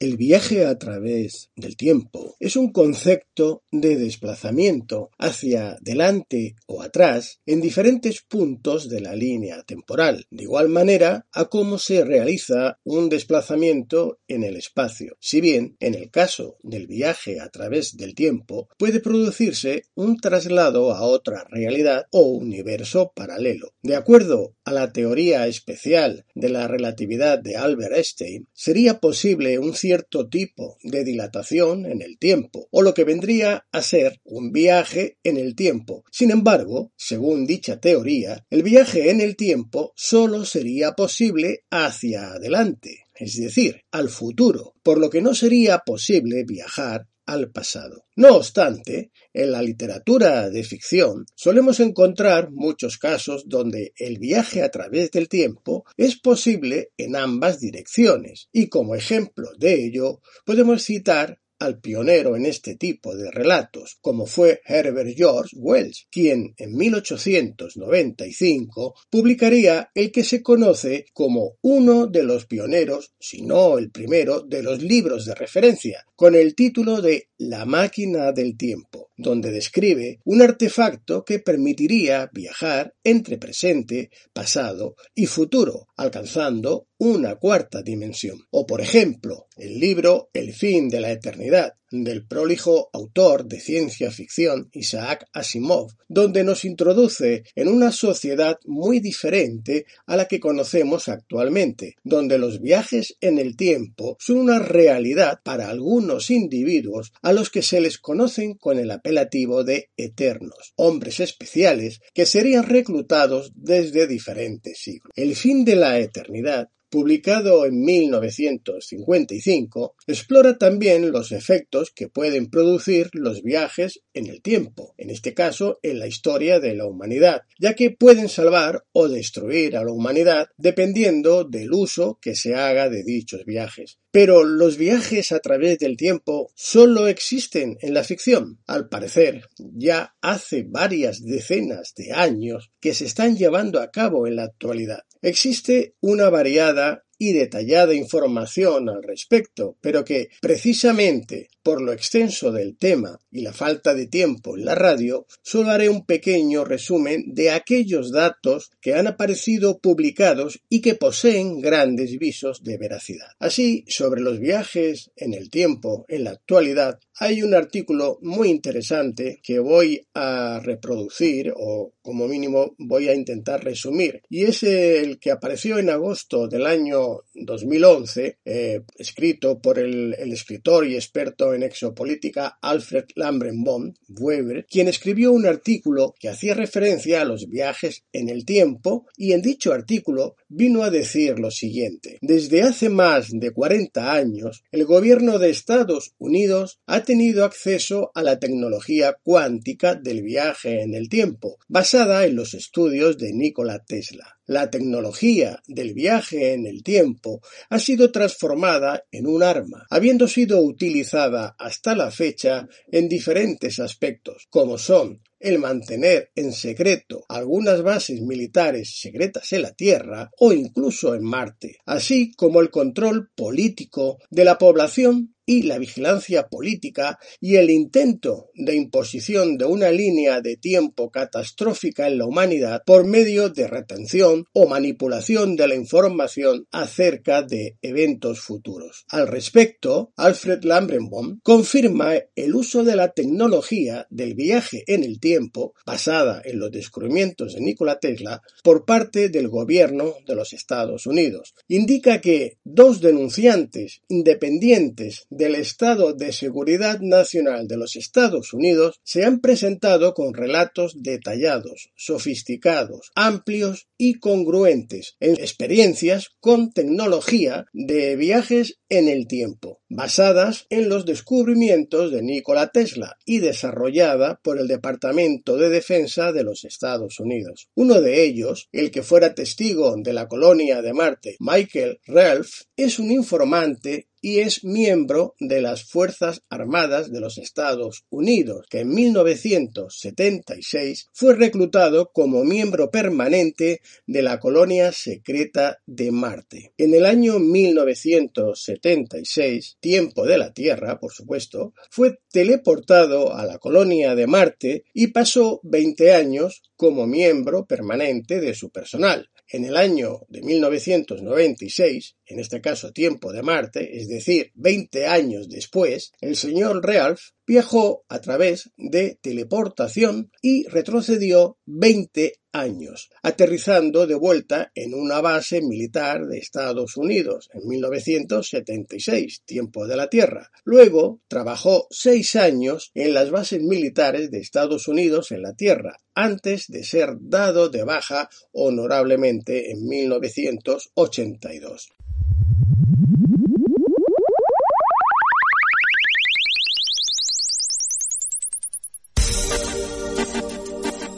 El viaje a través del tiempo es un concepto de desplazamiento hacia delante o atrás en diferentes puntos de la línea temporal, de igual manera a cómo se realiza un desplazamiento en el espacio. Si bien, en el caso del viaje a través del tiempo, puede producirse un traslado a otra realidad o universo paralelo. De acuerdo a la teoría especial de la relatividad de Albert Einstein, sería posible un cierto tipo de dilatación en el tiempo, o lo que vendría a ser un viaje en el tiempo. Sin embargo, según dicha teoría, el viaje en el tiempo solo sería posible hacia adelante, es decir, al futuro, por lo que no sería posible viajar al pasado. No obstante, en la literatura de ficción solemos encontrar muchos casos donde el viaje a través del tiempo es posible en ambas direcciones, y como ejemplo de ello podemos citar al pionero en este tipo de relatos, como fue Herbert George Wells, quien en 1895 publicaría el que se conoce como uno de los pioneros, si no el primero, de los libros de referencia, con el título de La máquina del tiempo, donde describe un artefacto que permitiría viajar entre presente, pasado y futuro, alcanzando una cuarta dimensión. O por ejemplo, el libro El fin de la eternidad, del prolijo autor de ciencia ficción Isaac Asimov, donde nos introduce en una sociedad muy diferente a la que conocemos actualmente, donde los viajes en el tiempo son una realidad para algunos individuos a los que se les conocen con el apelativo de eternos, hombres especiales que serían reclutados desde diferentes siglos. El fin de la eternidad publicado en 1955, explora también los efectos que pueden producir los viajes en el tiempo, en este caso en la historia de la humanidad, ya que pueden salvar o destruir a la humanidad dependiendo del uso que se haga de dichos viajes. Pero los viajes a través del tiempo solo existen en la ficción. Al parecer, ya hace varias decenas de años que se están llevando a cabo en la actualidad. Existe una variada y detallada información al respecto, pero que, precisamente por lo extenso del tema y la falta de tiempo en la radio, solo haré un pequeño resumen de aquellos datos que han aparecido publicados y que poseen grandes visos de veracidad. Así, sobre los viajes en el tiempo en la actualidad, hay un artículo muy interesante que voy a reproducir o como mínimo voy a intentar resumir. Y es el que apareció en agosto del año 2011 eh, escrito por el, escritor y experto en exopolítica Alfred Lambrenbaum Weber quien escribió un artículo que hacía referencia a los viajes en el tiempo y en dicho artículo vino a decir lo siguiente desde hace más de 40 años el gobierno de Estados Unidos ha tenido acceso a la tecnología cuántica del viaje en el tiempo, basada en los estudios de Nikola Tesla. La tecnología del viaje en el tiempo ha sido transformada en un arma, habiendo sido utilizada hasta la fecha en diferentes aspectos, como son el mantener en secreto algunas bases militares secretas en la Tierra o incluso en Marte, así como el control político de la población y la vigilancia política y el intento de imposición de una línea de tiempo catastrófica en la humanidad por medio de retención o manipulación de la información acerca de eventos futuros. Al respecto, Alfred Lambrenbaum confirma el uso de la tecnología del viaje en el tiempo, basada en los descubrimientos de Nikola Tesla, por parte del gobierno de los Estados Unidos. Indica que dos denunciantes independientes del Estado de Seguridad Nacional de los Estados Unidos se han presentado con relatos detallados, sofisticados, amplios y congruentes en experiencias con tecnología de viajes en el tiempo, basadas en los descubrimientos de Nikola Tesla y desarrollada por el Departamento de Defensa de los Estados Unidos. Uno de ellos, el que fuera testigo de la colonia de Marte, Michael Ralph, es un informante y es miembro de las Fuerzas Armadas de los Estados Unidos, que en 1976 fue reclutado como miembro permanente de la colonia secreta de Marte. En el año 1976, tiempo de la Tierra, por supuesto, fue teleportado a la colonia de Marte y pasó 20 años como miembro permanente de su personal. En el año de 1996, en este caso tiempo de Marte, es decir, 20 años después, el señor Realf viajó a través de teleportación y retrocedió 20 años, aterrizando de vuelta en una base militar de Estados Unidos en 1976, tiempo de la Tierra. Luego trabajó seis años en las bases militares de Estados Unidos en la Tierra, antes de ser dado de baja honorablemente en 1982.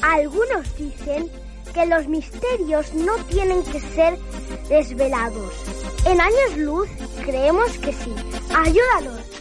Algunos dicen que los misterios no tienen que ser desvelados. En años luz creemos que sí. Ayúdanos.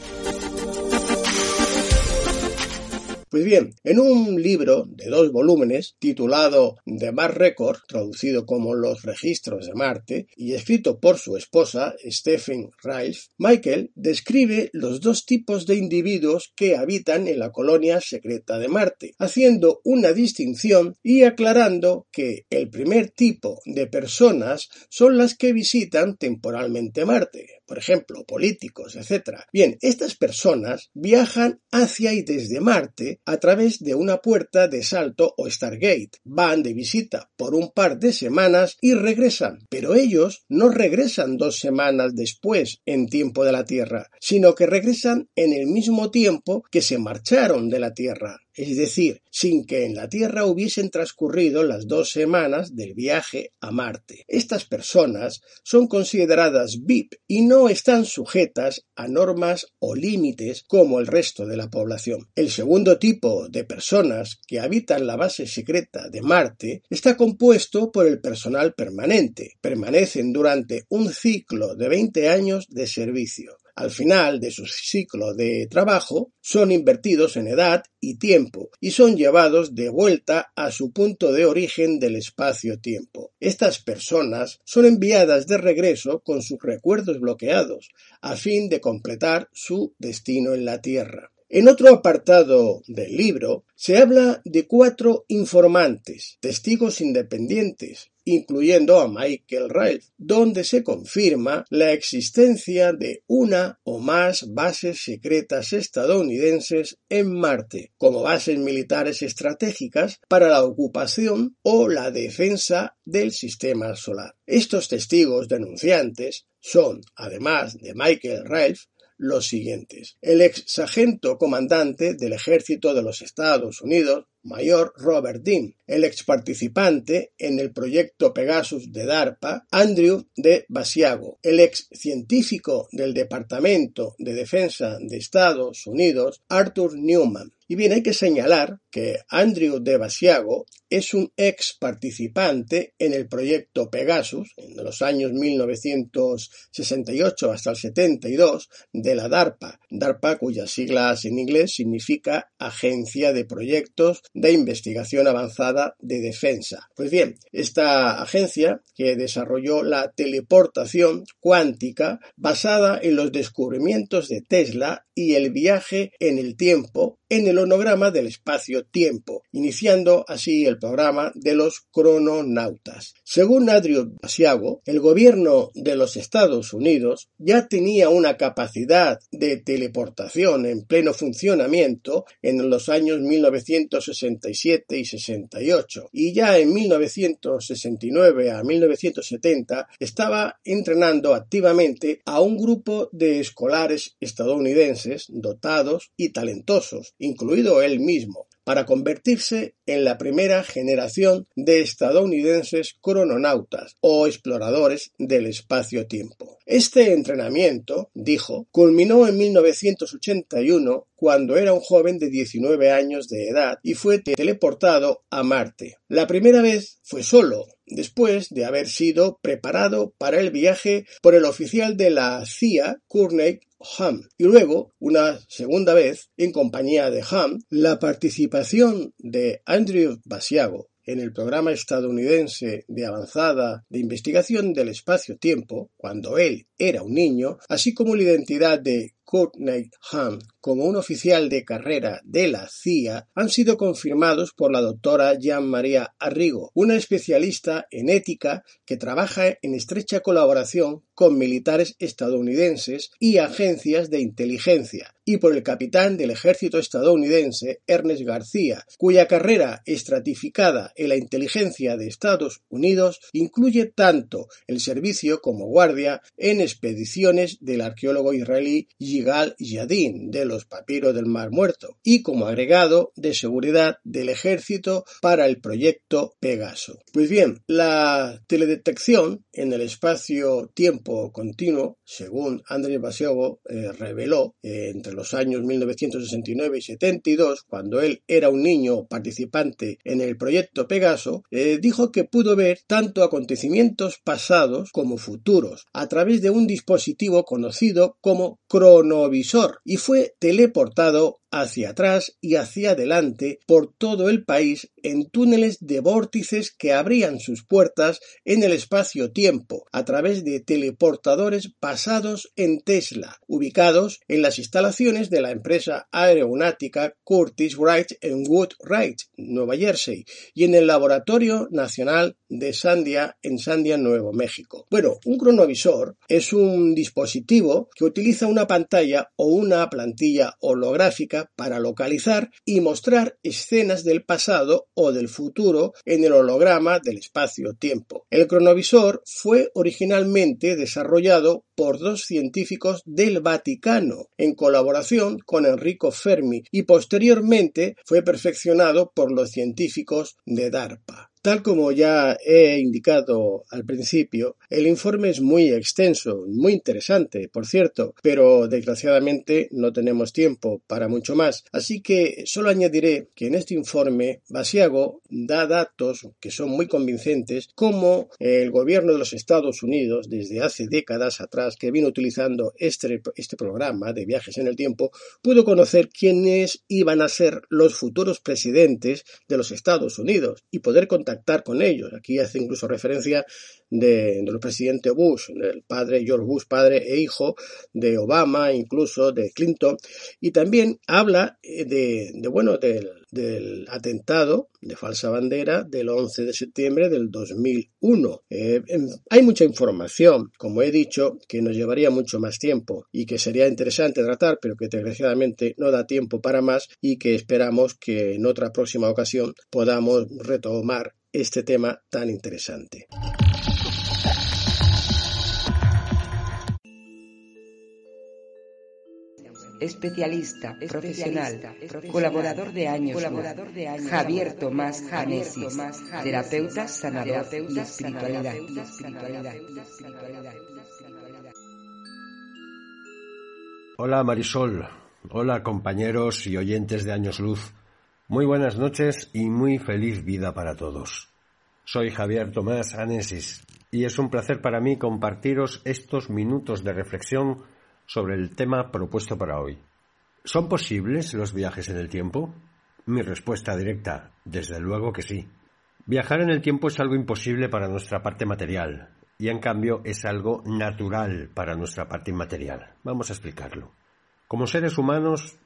Pues bien, en un libro de dos volúmenes titulado The Mars Record, traducido como Los registros de Marte, y escrito por su esposa, Stephen Rice, Michael describe los dos tipos de individuos que habitan en la colonia secreta de Marte, haciendo una distinción y aclarando que el primer tipo de personas son las que visitan temporalmente Marte, por ejemplo, políticos, etc. Bien, estas personas viajan hacia y desde Marte a través de una puerta de salto o Stargate. Van de visita por un par de semanas y regresan, pero ellos no regresan dos semanas después en tiempo de la Tierra, sino que regresan en el mismo tiempo que se marcharon de la Tierra es decir, sin que en la Tierra hubiesen transcurrido las dos semanas del viaje a Marte. Estas personas son consideradas VIP y no están sujetas a normas o límites como el resto de la población. El segundo tipo de personas que habitan la base secreta de Marte está compuesto por el personal permanente. Permanecen durante un ciclo de 20 años de servicio al final de su ciclo de trabajo, son invertidos en edad y tiempo y son llevados de vuelta a su punto de origen del espacio-tiempo. Estas personas son enviadas de regreso con sus recuerdos bloqueados a fin de completar su destino en la Tierra. En otro apartado del libro se habla de cuatro informantes, testigos independientes, incluyendo a Michael Ralph, donde se confirma la existencia de una o más bases secretas estadounidenses en Marte, como bases militares estratégicas para la ocupación o la defensa del sistema solar. Estos testigos denunciantes son, además de Michael Ralph, los siguientes. El ex sargento comandante del ejército de los Estados Unidos, mayor Robert Dean, el ex participante en el proyecto Pegasus de DARPA, Andrew de Basiago, el ex científico del Departamento de Defensa de Estados Unidos, Arthur Newman. Y bien, hay que señalar que Andrew de Basiago es un ex participante en el proyecto Pegasus, en los años 1968 hasta el 72, de la DARPA, DARPA cuyas siglas en inglés significa Agencia de Proyectos de Investigación Avanzada de Defensa. Pues bien, esta agencia que desarrolló la teleportación cuántica basada en los descubrimientos de Tesla y el viaje en el tiempo en el onograma del espacio-tiempo, iniciando así el programa de los crononautas. Según Adrio Basiago, el gobierno de los Estados Unidos ya tenía una capacidad de teleportación en pleno funcionamiento en los años 1967 y 68 y ya en 1969 a 1970 estaba entrenando activamente a un grupo de escolares estadounidenses dotados y talentosos incluido él mismo, para convertirse en la primera generación de estadounidenses crononautas o exploradores del espacio-tiempo. Este entrenamiento, dijo, culminó en 1981 cuando era un joven de 19 años de edad y fue teleportado a Marte. La primera vez fue solo, después de haber sido preparado para el viaje por el oficial de la CIA, Courtney Ham, y luego, una segunda vez, en compañía de Ham, la participación de Andrew Basiago en el programa estadounidense de avanzada de investigación del espacio-tiempo, cuando él era un niño, así como la identidad de Courtney Ham como un oficial de carrera de la CIA han sido confirmados por la doctora Jean María Arrigo, una especialista en ética que trabaja en estrecha colaboración con militares estadounidenses y agencias de inteligencia, y por el capitán del ejército estadounidense Ernest García, cuya carrera estratificada en la inteligencia de Estados Unidos incluye tanto el servicio como guardia en expediciones del arqueólogo israelí Yigal de los papiros del Mar Muerto y como agregado de seguridad del ejército para el proyecto Pegaso. Pues bien, la teledetección en el espacio-tiempo continuo, según Andrés Basiogo eh, reveló eh, entre los años 1969 y 72, cuando él era un niño participante en el proyecto Pegaso, eh, dijo que pudo ver tanto acontecimientos pasados como futuros a través de un dispositivo conocido como cronovisor y fue teleportado hacia atrás y hacia adelante por todo el país en túneles de vórtices que abrían sus puertas en el espacio-tiempo a través de teleportadores basados en Tesla, ubicados en las instalaciones de la empresa aeronáutica Curtis Wright en Wood Wright, Nueva Jersey, y en el Laboratorio Nacional de Sandia en Sandia, Nuevo México. Bueno, un cronovisor es un dispositivo que utiliza una pantalla o una plantilla holográfica para localizar y mostrar escenas del pasado o del futuro en el holograma del espacio-tiempo. El cronovisor fue originalmente desarrollado por dos científicos del Vaticano en colaboración con Enrico Fermi y posteriormente fue perfeccionado por los científicos de DARPA. Tal como ya he indicado al principio, el informe es muy extenso, muy interesante, por cierto, pero desgraciadamente no tenemos tiempo para mucho más, así que solo añadiré que en este informe Basiago da datos que son muy convincentes como el gobierno de los Estados Unidos desde hace décadas atrás que vino utilizando este, este programa de viajes en el tiempo pudo conocer quiénes iban a ser los futuros presidentes de los Estados Unidos y poder contactar con ellos. Aquí hace incluso referencia de, del presidente Bush, del padre George Bush, padre e hijo, de Obama, incluso de Clinton, y también habla eh, de, bueno, del, atentado de falsa bandera del 11 de septiembre del 2001. Eh, hay mucha información, como he dicho, que nos llevaría mucho más tiempo y que sería interesante tratar, pero que desgraciadamente no da tiempo para más y que esperamos que en otra próxima ocasión podamos retomar este tema tan interesante. especialista, profesional, colaborador de años, colaborador de años Javier Tomás Janesis, terapeuta, sanador y espiritualidad. Hola Marisol, hola compañeros y oyentes de Años Luz. Muy buenas noches y muy feliz vida para todos. Soy Javier Tomás Anesis y es un placer para mí compartiros estos minutos de reflexión sobre el tema propuesto para hoy. ¿Son posibles los viajes en el tiempo? Mi respuesta directa, desde luego que sí. Viajar en el tiempo es algo imposible para nuestra parte material y en cambio es algo natural para nuestra parte inmaterial. Vamos a explicarlo. Como seres humanos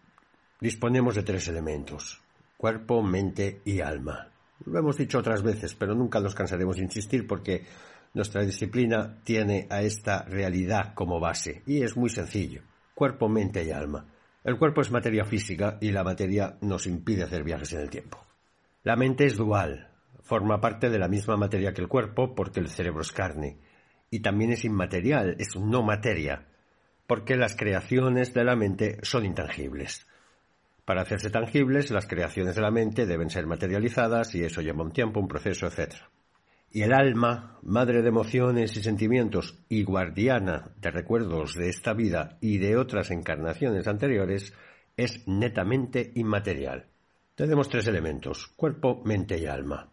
disponemos de tres elementos, cuerpo, mente y alma. Lo hemos dicho otras veces, pero nunca nos cansaremos de insistir porque nuestra disciplina tiene a esta realidad como base y es muy sencillo. Cuerpo, mente y alma. El cuerpo es materia física y la materia nos impide hacer viajes en el tiempo. La mente es dual, forma parte de la misma materia que el cuerpo porque el cerebro es carne y también es inmaterial, es no materia, porque las creaciones de la mente son intangibles. Para hacerse tangibles, las creaciones de la mente deben ser materializadas y eso lleva un tiempo, un proceso, etc. Y el alma, madre de emociones y sentimientos y guardiana de recuerdos de esta vida y de otras encarnaciones anteriores, es netamente inmaterial. Tenemos tres elementos, cuerpo, mente y alma.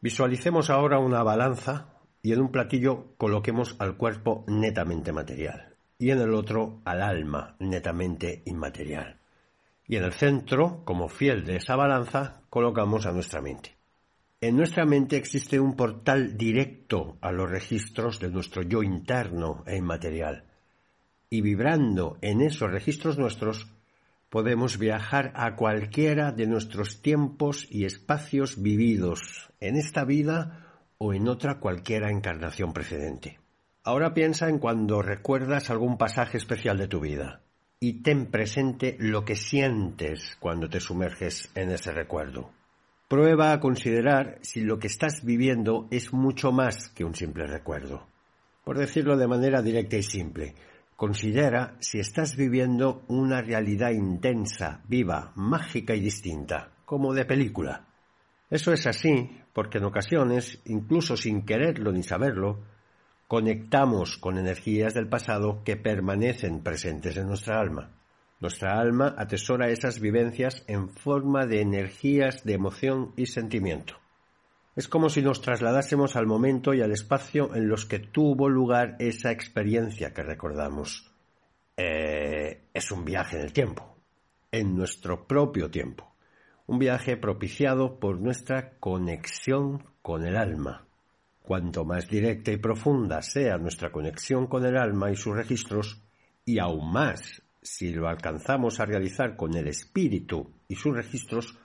Visualicemos ahora una balanza y en un platillo coloquemos al cuerpo netamente material y en el otro al alma netamente inmaterial. Y en el centro, como fiel de esa balanza, colocamos a nuestra mente. En nuestra mente existe un portal directo a los registros de nuestro yo interno e inmaterial. Y vibrando en esos registros nuestros, podemos viajar a cualquiera de nuestros tiempos y espacios vividos en esta vida o en otra cualquiera encarnación precedente. Ahora piensa en cuando recuerdas algún pasaje especial de tu vida y ten presente lo que sientes cuando te sumerges en ese recuerdo. Prueba a considerar si lo que estás viviendo es mucho más que un simple recuerdo. Por decirlo de manera directa y simple, considera si estás viviendo una realidad intensa, viva, mágica y distinta, como de película. Eso es así porque en ocasiones, incluso sin quererlo ni saberlo, conectamos con energías del pasado que permanecen presentes en nuestra alma. Nuestra alma atesora esas vivencias en forma de energías de emoción y sentimiento. Es como si nos trasladásemos al momento y al espacio en los que tuvo lugar esa experiencia que recordamos. Eh, es un viaje en el tiempo, en nuestro propio tiempo. Un viaje propiciado por nuestra conexión con el alma. Cuanto más directa y profunda sea nuestra conexión con el alma y sus registros, y aún más si lo alcanzamos a realizar con el espíritu y sus registros,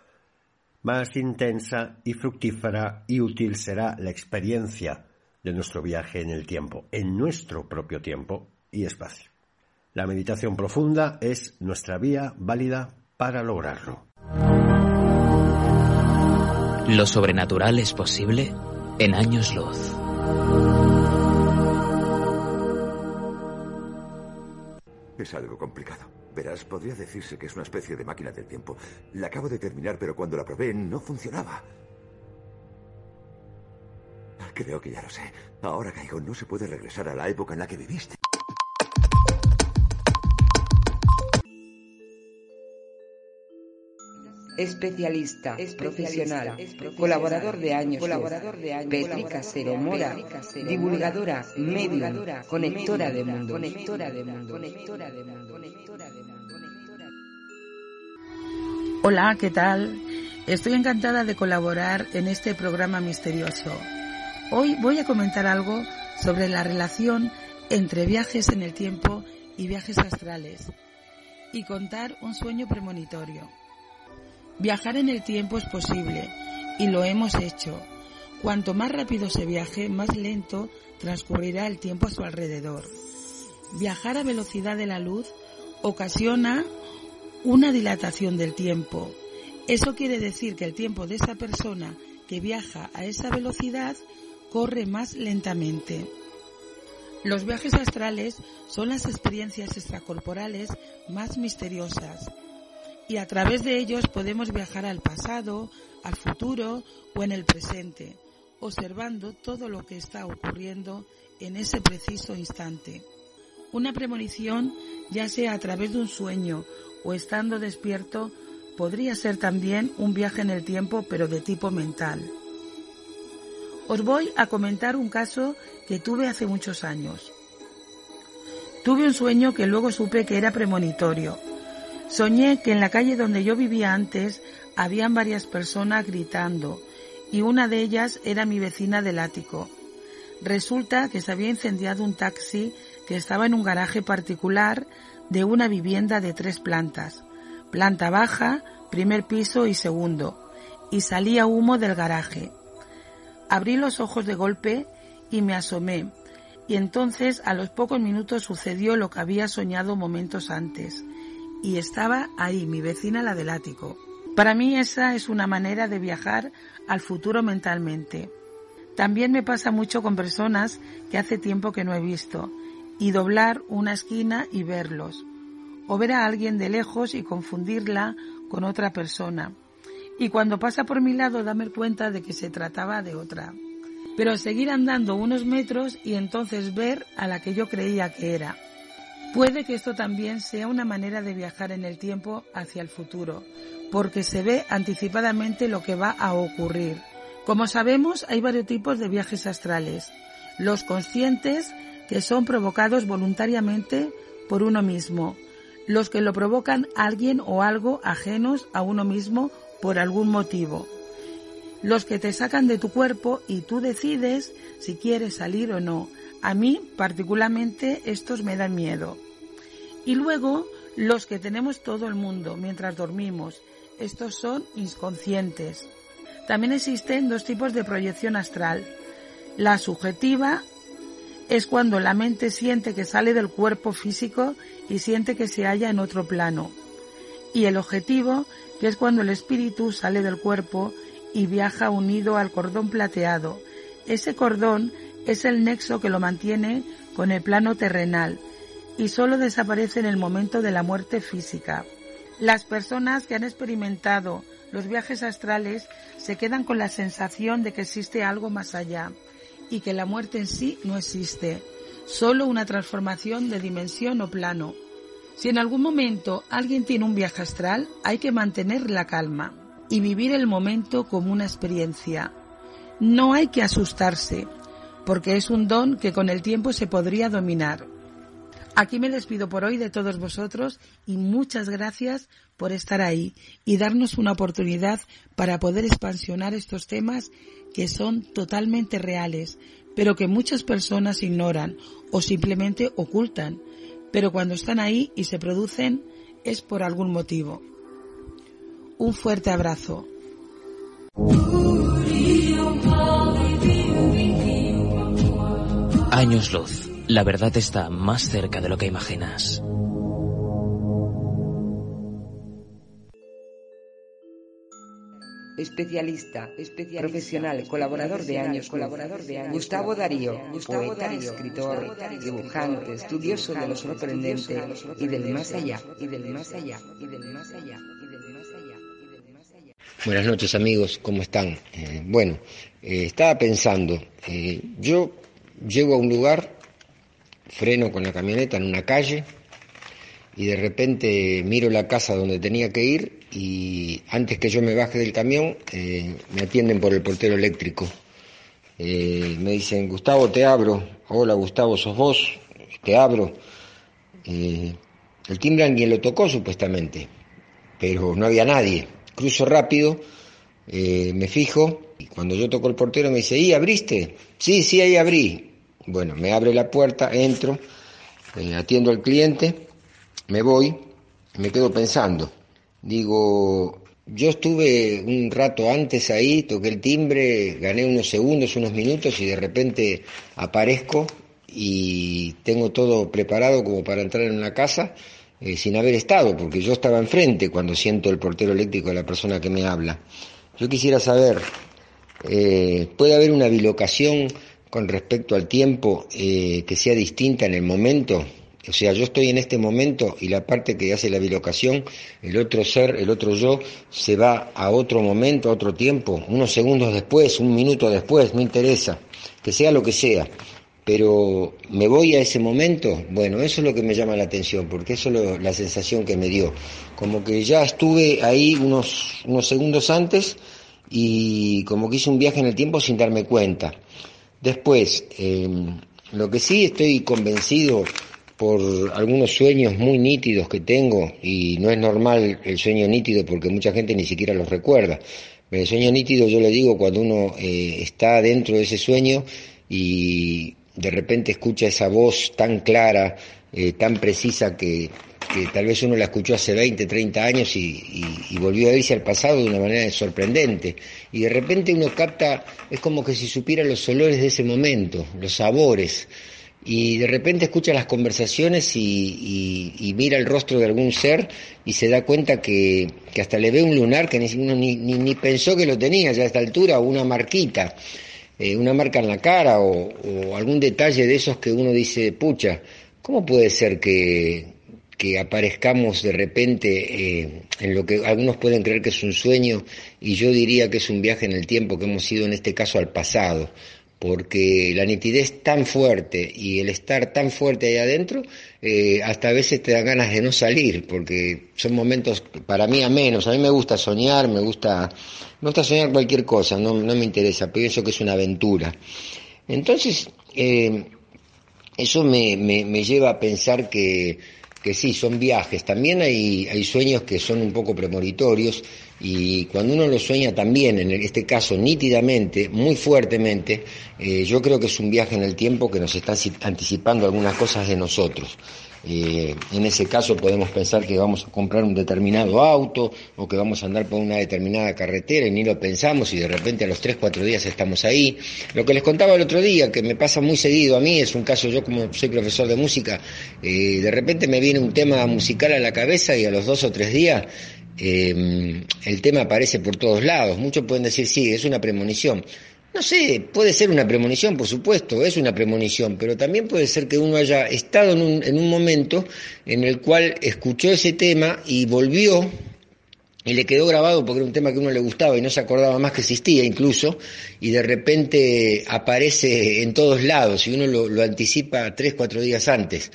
más intensa y fructífera y útil será la experiencia de nuestro viaje en el tiempo, en nuestro propio tiempo y espacio. La meditación profunda es nuestra vía válida para lograrlo. Lo sobrenatural es posible en años luz. Es algo complicado. Verás, podría decirse que es una especie de máquina del tiempo. La acabo de terminar, pero cuando la probé no funcionaba. Creo que ya lo sé. Ahora caigo, no se puede regresar a la época en la que viviste. Especialista, profesional, colaborador de años, colaborador de años, Petri Casero Mora, divulgadora, medium, conectora de mundo, conectora de mundo, conectora de mundo, Hola, ¿qué tal? Estoy encantada de colaborar en este programa misterioso. Hoy voy a comentar algo sobre la relación entre viajes en el tiempo y viajes astrales y contar un sueño premonitorio. Viajar en el tiempo es posible y lo hemos hecho. Cuanto más rápido se viaje, más lento transcurrirá el tiempo a su alrededor. Viajar a velocidad de la luz ocasiona una dilatación del tiempo. Eso quiere decir que el tiempo de esa persona que viaja a esa velocidad corre más lentamente. Los viajes astrales son las experiencias extracorporales más misteriosas y a través de ellos podemos viajar al pasado, al futuro o en el presente, observando todo lo que está ocurriendo en ese preciso instante. Una premonición, ya sea a través de un sueño o estando despierto, podría ser también un viaje en el tiempo pero de tipo mental. Os voy a comentar un caso que tuve hace muchos años. Tuve un sueño que luego supe que era premonitorio Soñé que en la calle donde yo vivía antes habían varias personas gritando y una de ellas era mi vecina del ático. Resulta que se había incendiado un taxi que estaba en un garaje particular de una vivienda de tres plantas, planta baja, primer piso y segundo, y salía humo del garaje. Abrí los ojos de golpe y me asomé, y entonces a los pocos minutos sucedió lo que había soñado momentos antes y estaba ahí, mi vecina la del ático. Para mí esa es una manera de viajar al futuro mentalmente. También me pasa mucho con personas que hace tiempo que no he visto y doblar una esquina y verlos. O ver a alguien de lejos y confundirla con otra persona. Y cuando pasa por mi lado darme cuenta de que se trataba de otra. Pero seguir andando unos metros y entonces ver a la que yo creía que era. Puede que esto también sea una manera de viajar en el tiempo hacia el futuro, porque se ve anticipadamente lo que va a ocurrir. Como sabemos, hay varios tipos de viajes astrales. Los conscientes, que son provocados voluntariamente por uno mismo. Los que lo provocan alguien o algo ajenos a uno mismo por algún motivo. Los que te sacan de tu cuerpo y tú decides si quieres salir o no a mí particularmente estos me dan miedo. Y luego los que tenemos todo el mundo mientras dormimos. Estos son inconscientes. También existen dos tipos de proyección astral. La subjetiva es cuando la mente siente que sale del cuerpo físico y siente que se halla en otro plano. Y el objetivo, que es cuando el espíritu sale del cuerpo y viaja unido al cordón plateado. Ese cordón es el nexo que lo mantiene con el plano terrenal y solo desaparece en el momento de la muerte física. Las personas que han experimentado los viajes astrales se quedan con la sensación de que existe algo más allá y que la muerte en sí no existe, solo una transformación de dimensión o plano. Si en algún momento alguien tiene un viaje astral, hay que mantener la calma y vivir el momento como una experiencia. No hay que asustarse, porque es un don que con el tiempo se podría dominar. Aquí me despido por hoy de todos vosotros y muchas gracias por estar ahí y darnos una oportunidad para poder expansionar estos temas que son totalmente reales, pero que muchas personas ignoran o simplemente ocultan, pero cuando están ahí y se producen es por algún motivo. Un fuerte abrazo. Años luz. La verdad está más cerca de lo que imaginas. especialista, profesional, colaborador de años, colaborador de años. Gustavo Darío, poeta, escritor, dibujante, estudioso de lo sorprendente y del más allá, y del más allá, y del más allá. Buenas noches amigos, ¿cómo están? Eh, bueno, eh, estaba pensando, eh, yo llego a un lugar, freno con la camioneta en una calle y de repente miro la casa donde tenía que ir y antes que yo me baje del camión me atienden por el portero eléctrico. me dicen, Gustavo, te abro. Hola Gustavo, sos vos, te abro. el timbre alguien lo tocó supuestamente, pero no había nadie cruzo rápido, eh, me fijo, y cuando yo toco el portero me dice, ¿y abriste? Sí, sí, ahí abrí. Bueno, me abre la puerta, entro, eh, atiendo al cliente, me voy, me quedo pensando. Digo, yo estuve un rato antes ahí, toqué el timbre, gané unos segundos, unos minutos y de repente aparezco y tengo todo preparado como para entrar en una casa eh, sin haber estado, porque yo estaba enfrente cuando siento el portero eléctrico de la persona que me habla. Yo quisiera saber, eh, ¿puede haber una bilocación con respecto al tiempo eh, que sea distinta en el momento? O sea, yo estoy en este momento y la parte que hace la bilocación, el otro ser, el otro yo, se va a otro momento, a otro tiempo, unos segundos después, un minuto después, no interesa, que sea lo que sea pero me voy a ese momento, bueno, eso es lo que me llama la atención, porque eso es la sensación que me dio, como que ya estuve ahí unos, unos segundos antes y como que hice un viaje en el tiempo sin darme cuenta. Después, em, lo que sí estoy convencido por algunos sueños muy nítidos que tengo, y no es normal el sueño nítido porque mucha gente ni siquiera los recuerda. El sueño nítido yo le digo cuando uno eh, está dentro de ese sueño y de repente escucha esa voz tan clara, eh, tan precisa que, tal vez uno la escuchó hace 20, 30 años y, volvió a irse al pasado de una manera sorprendente. Y de repente uno capta, es como que si supiera los olores de ese momento, los sabores. Y de repente escucha las conversaciones y, mira el rostro de algún ser y se da cuenta que, hasta le ve un lunar que ni, ni, ni, pensó que lo tenía ya a esta altura, o una marquita. Eh, una marca en la cara o, algún detalle de esos que uno dice, pucha, ¿cómo puede ser que, que aparezcamos de repente eh, en lo que algunos pueden creer que es un sueño y yo diría que es un viaje en el tiempo que hemos ido en este caso al pasado? porque la nitidez tan fuerte y el estar tan fuerte ahí adentro, eh, hasta a veces te da ganas de no salir, porque son momentos para mí a menos. A mí me gusta soñar, me gusta, me gusta soñar cualquier cosa, no, no me interesa, pienso que es una aventura. Entonces, eh, eso me, me, me lleva a pensar que, que sí, son viajes. También hay, hay sueños que son un poco premonitorios y cuando uno lo sueña también, en este caso nítidamente, muy fuertemente, eh, yo creo que es un viaje en el tiempo que nos está anticipando algunas cosas de nosotros. Eh, en ese caso podemos pensar que vamos a comprar un determinado auto o que vamos a andar por una determinada carretera y ni lo pensamos y de repente a los 3, 4 días estamos ahí. Lo que les contaba el otro día, que me pasa muy seguido a mí, es un caso yo como soy profesor de música, eh, de repente me viene un tema musical a la cabeza y a los dos o tres días eh, el tema aparece por todos lados. Muchos pueden decir, sí, es una premonición. No sé, puede ser una premonición, por supuesto, es una premonición, pero también puede ser que uno haya estado en un, en un momento en el cual escuchó ese tema y volvió y le quedó grabado porque era un tema que uno le gustaba y no se acordaba más que existía incluso, y de repente aparece en todos lados y uno lo, lo anticipa tres, cuatro días antes.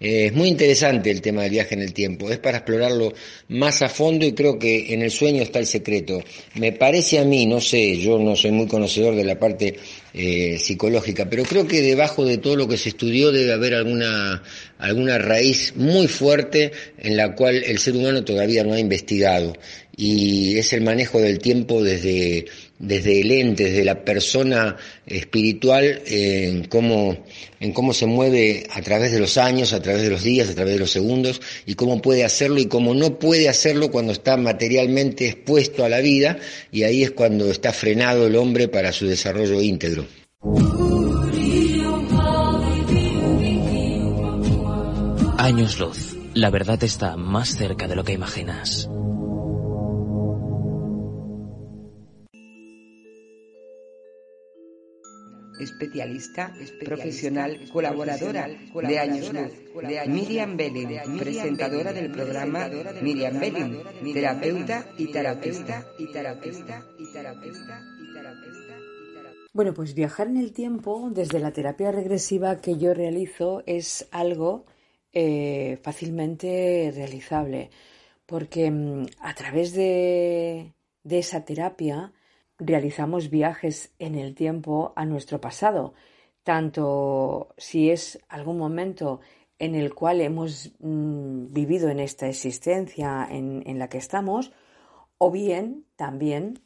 Eh, es muy interesante el tema del viaje en el tiempo, es para explorarlo más a fondo y creo que en el sueño está el secreto. Me parece a mí, no sé, yo no soy muy conocedor de la parte eh, psicológica, pero creo que debajo de todo lo que se estudió debe haber alguna, alguna raíz muy fuerte en la cual el ser humano todavía no ha investigado y es el manejo del tiempo desde desde el ente, desde la persona espiritual, en cómo, en cómo se mueve a través de los años, a través de los días, a través de los segundos, y cómo puede hacerlo y cómo no puede hacerlo cuando está materialmente expuesto a la vida, y ahí es cuando está frenado el hombre para su desarrollo íntegro. Años luz. La verdad está más cerca de lo que imaginas. Especialista, profesional, colaboradora de Años Luz. Miriam Belling, presentadora del programa Miriam Belling, terapeuta y terapeuta y terapeuta y terapeuta y terapeuta. Bueno, pues viajar en el tiempo desde la terapia regresiva que yo realizo es algo eh, fácilmente realizable, porque mm, a través de, de esa terapia realizamos viajes en el tiempo a nuestro pasado, tanto si es algún momento en el cual hemos mm, vivido en esta existencia en, la que estamos, o bien también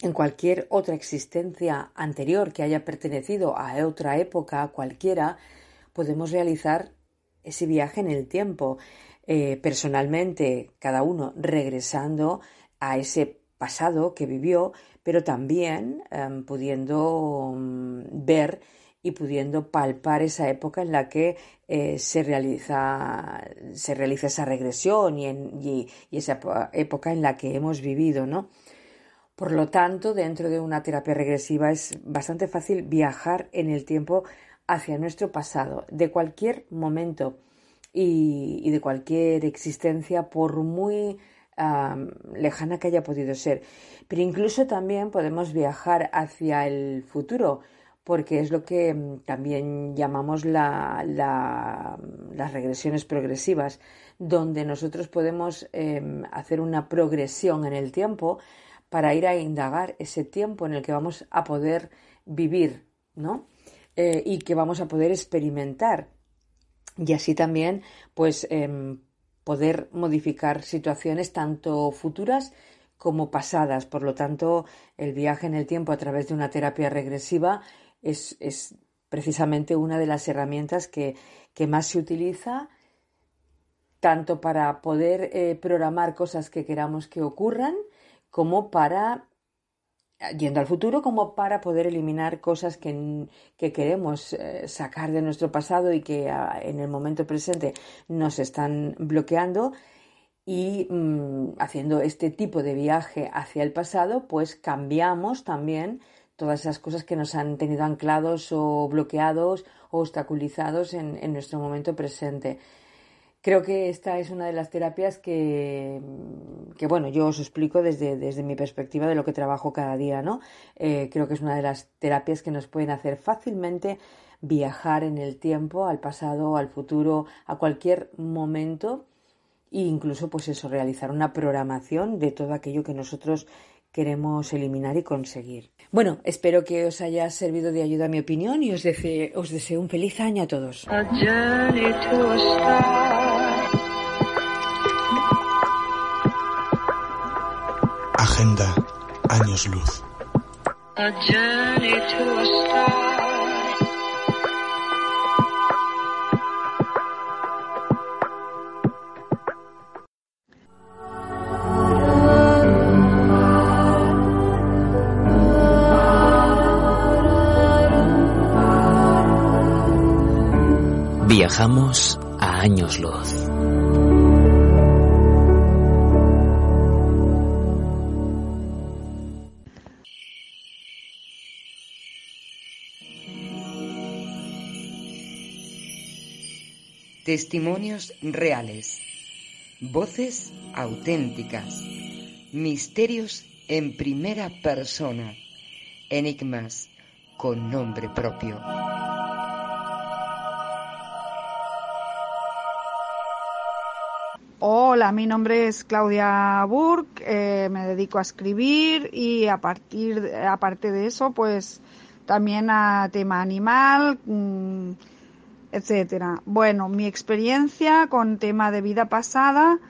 en cualquier otra existencia anterior que haya pertenecido a otra época cualquiera, podemos realizar ese viaje en el tiempo, eh, personalmente, cada uno regresando a ese pasado que vivió, pero también em, pudiendo mm, ver y pudiendo palpar esa época en la que eh, se, realiza, se realiza esa regresión y, y, esa época en la que hemos vivido, ¿no? Por lo tanto, dentro de una terapia regresiva es bastante fácil viajar en el tiempo hacia nuestro pasado, de cualquier momento y de cualquier existencia, por muy lejana que haya podido ser. Pero incluso también podemos viajar hacia el futuro, porque es lo que mm, también llamamos la, las regresiones progresivas, donde nosotros podemos em, hacer una progresión en el tiempo para ir a indagar ese tiempo en el que vamos a poder vivir, ¿no? Eh, y que vamos a poder experimentar. Y así también, pues, em, poder modificar situaciones tanto futuras como pasadas. Por lo tanto, el viaje en el tiempo a través de una terapia regresiva es, es precisamente una de las herramientas que, que, más se utiliza tanto para poder eh, programar cosas que queramos que ocurran como para yendo al futuro como para poder eliminar cosas que, queremos eh, sacar de nuestro pasado y que ah, en el momento presente nos están bloqueando y mm, haciendo este tipo de viaje hacia el pasado pues cambiamos también todas esas cosas que nos han tenido anclados o bloqueados o obstaculizados en nuestro momento presente. Creo que esta es una de las terapias que, que bueno, yo os explico desde, desde, mi perspectiva de lo que trabajo cada día, ¿no? Eh, creo que es una de las terapias que nos pueden hacer fácilmente viajar en el tiempo, al pasado, al futuro, a cualquier momento e incluso, pues eso, realizar una programación de todo aquello que nosotros queremos eliminar y conseguir. Bueno, espero que os haya servido de ayuda mi opinión y os deseo un feliz año a todos. Agenda Años Luz. Viajamos a años luz. Testimonios reales, voces auténticas, misterios en primera persona, enigmas con nombre propio. Hola, mi nombre es Claudia Burke, eh, me dedico a escribir y a partir, aparte de eso, pues también a tema animal, mm, etcétera. Bueno, mi experiencia con tema de vida pasada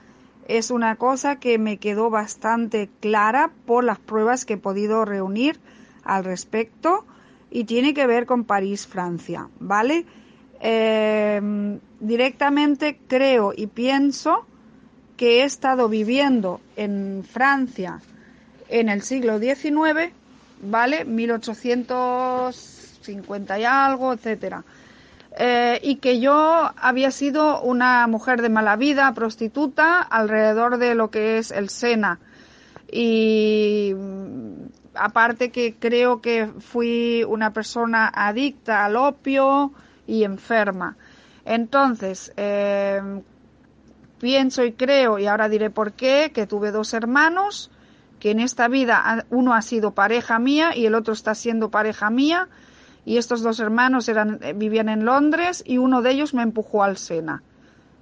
es una cosa que me quedó bastante clara por las pruebas que he podido reunir al respecto y tiene que ver con París, Francia, ¿vale? Eh, directamente creo y pienso que he estado viviendo en Francia en el siglo XIX, ¿vale? 1850 y algo, etcétera. Eh, y que yo había sido una mujer de mala vida, prostituta, alrededor de lo que es el Sena. Y aparte que creo que fui una persona adicta al opio y enferma. Entonces, eh, pienso y creo, y ahora diré por qué, que tuve dos hermanos, que en esta vida uno ha sido pareja mía y el otro está siendo pareja mía, y estos dos hermanos eran, eh, vivían en Londres y uno de ellos me empujó al Sena.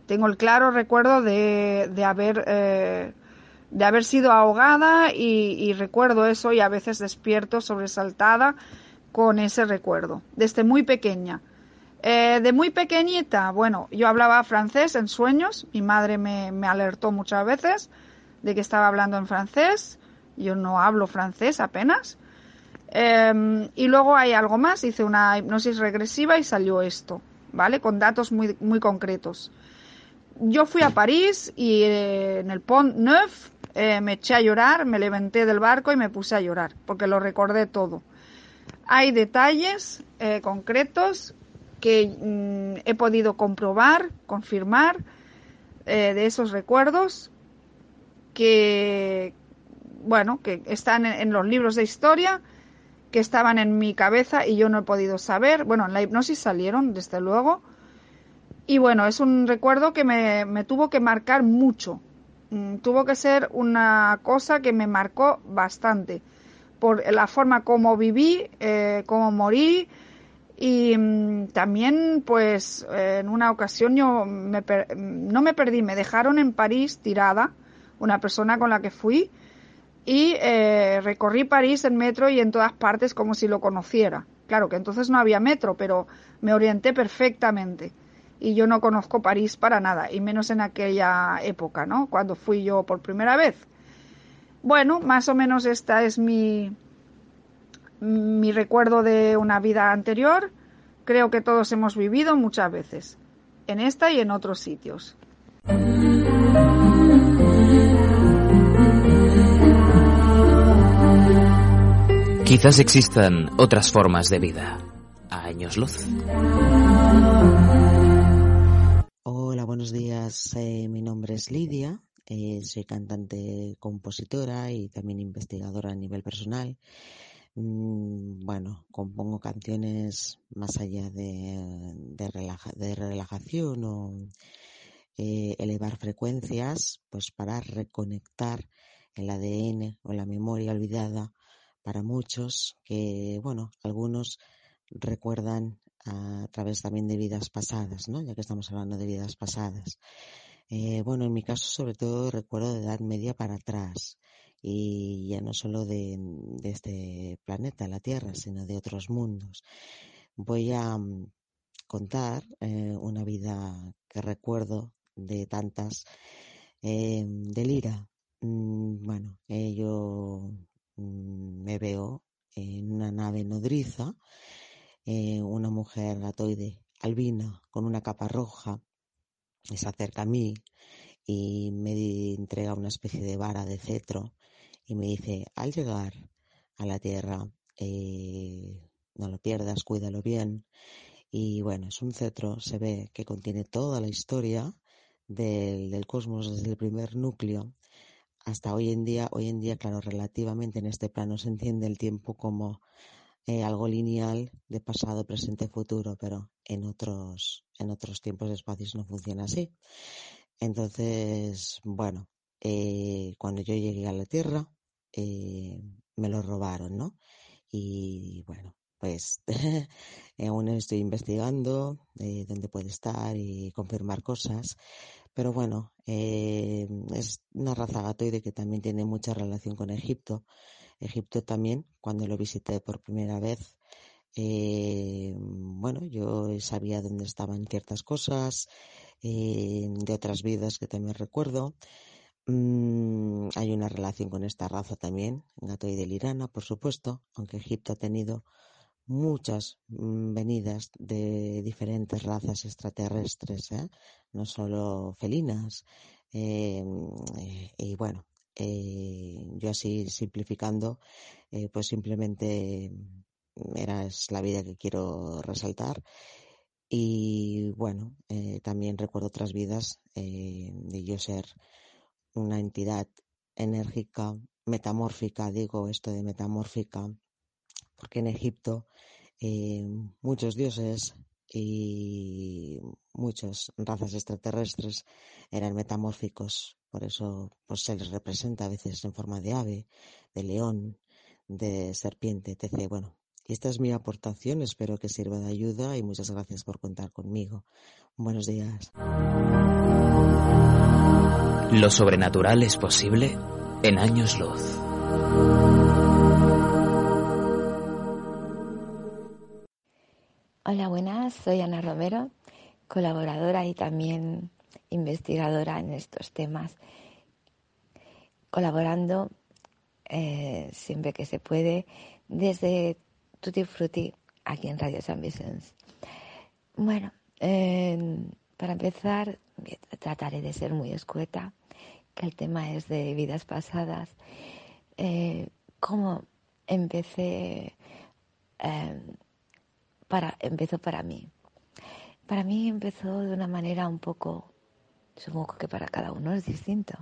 Tengo el claro recuerdo de, de haber eh, de haber sido ahogada y, recuerdo eso y a veces despierto sobresaltada con ese recuerdo, desde muy pequeña. Eh, de muy pequeñita, bueno, yo hablaba francés en sueños, mi madre me, alertó muchas veces de que estaba hablando en francés, yo no hablo francés apenas. Em, y luego hay algo más, hice una hipnosis regresiva y salió esto, ¿vale? Con datos muy, muy concretos. Yo fui a París y eh, en el Pont Neuf eh, me eché a llorar, me levanté del barco y me puse a llorar, porque lo recordé todo. Hay detalles eh, concretos que mm, he podido comprobar, confirmar de esos recuerdos que, bueno, que están en, los libros de historia, que estaban en mi cabeza y yo no he podido saber. Bueno, en la hipnosis salieron, desde luego. Y bueno, es un recuerdo que me tuvo que marcar mucho, Mm, tuvo que ser una cosa que me marcó bastante por la forma como viví, eh, como morí y mm, también pues en una ocasión yo no me perdí, me dejaron en París tirada, una persona con la que fui y eh, recorrí París en metro y en todas partes como si lo conociera. Claro que entonces no había metro, pero me orienté perfectamente y yo no conozco París para nada, y menos en aquella época, ¿no? Cuando fui yo por primera vez. Bueno, más o menos esta es mi, mi recuerdo de una vida anterior. Creo que todos hemos vivido muchas veces, en esta y en otros sitios. Quizás existan otras formas de vida. A años luz. Hola, buenos días. Eh, mi nombre es Lidia. Eh, soy cantante, compositora y también investigadora a nivel personal. Mm, bueno, compongo canciones más allá de, de, relajación o eh, elevar frecuencias, pues para reconectar el ADN o la memoria olvidada para muchos que, bueno, algunos recuerdan a través también de vidas pasadas, ¿no? Ya que estamos hablando de vidas pasadas. Eh, bueno, en mi caso sobre todo recuerdo de edad media para atrás y ya no solo de, este planeta, la Tierra, sino de otros mundos. Voy a mm, contar eh, una vida que recuerdo de tantas eh. Mm, bueno, yo me veo en una nave nodriza eh, una mujer gatoide albina con una capa roja se acerca a mí y me entrega una especie de vara de cetro y me dice, al llegar a la Tierra, eh, no lo pierdas, cuídalo bien. Y bueno, es un cetro, se ve que contiene toda la historia del, del cosmos desde el primer núcleo hasta hoy en día. Hoy en día, claro, relativamente en este plano se entiende el tiempo como eh, algo lineal de pasado, presente, futuro, pero en otros, en otros tiempos y espacios no funciona así. Entonces, bueno, eh, cuando yo llegué a la Tierra, eh, me lo robaron, ¿no? Y bueno, pues aún estoy investigando dónde puede estar y confirmar cosas. Pero bueno, es una raza gatoide que también tiene mucha relación con Egipto Egipto también, cuando lo visité por primera vez, eh, bueno, yo sabía dónde estaban ciertas cosas, eh, de otras vidas que también recuerdo. Mm, hay una relación con esta raza también, gato y delirana, por supuesto, aunque Egipto ha tenido muchas mm, venidas de diferentes razas extraterrestres, ¿eh? no solo felinas. y bueno, eh, yo así simplificando, eh, pues simplemente era es la vida que quiero resaltar. Y bueno, eh, también recuerdo otras vidas de yo ser una entidad enérgica metamórfica, digo esto de metamórfica, porque en Egipto eh, muchos dioses y muchas razas extraterrestres eran metamórficos, por eso pues, se les representa a veces en forma de ave, de león, de serpiente, etc. Bueno, esta es mi aportación, espero que sirva de ayuda y muchas gracias por contar conmigo. Buenos días. Lo sobrenatural es posible en años luz. Hola, buenas, soy Ana Romero, colaboradora y también investigadora en estos temas, colaborando eh, siempre que se puede desde Tutti Frutti aquí en Radio San Vicente. Bueno, para empezar, trataré de ser muy escueta, que el tema es de vidas pasadas. Eh, ¿Cómo empecé? Para, empezó para mí. Para mí empezó de una manera un poco, supongo que para cada uno es distinto,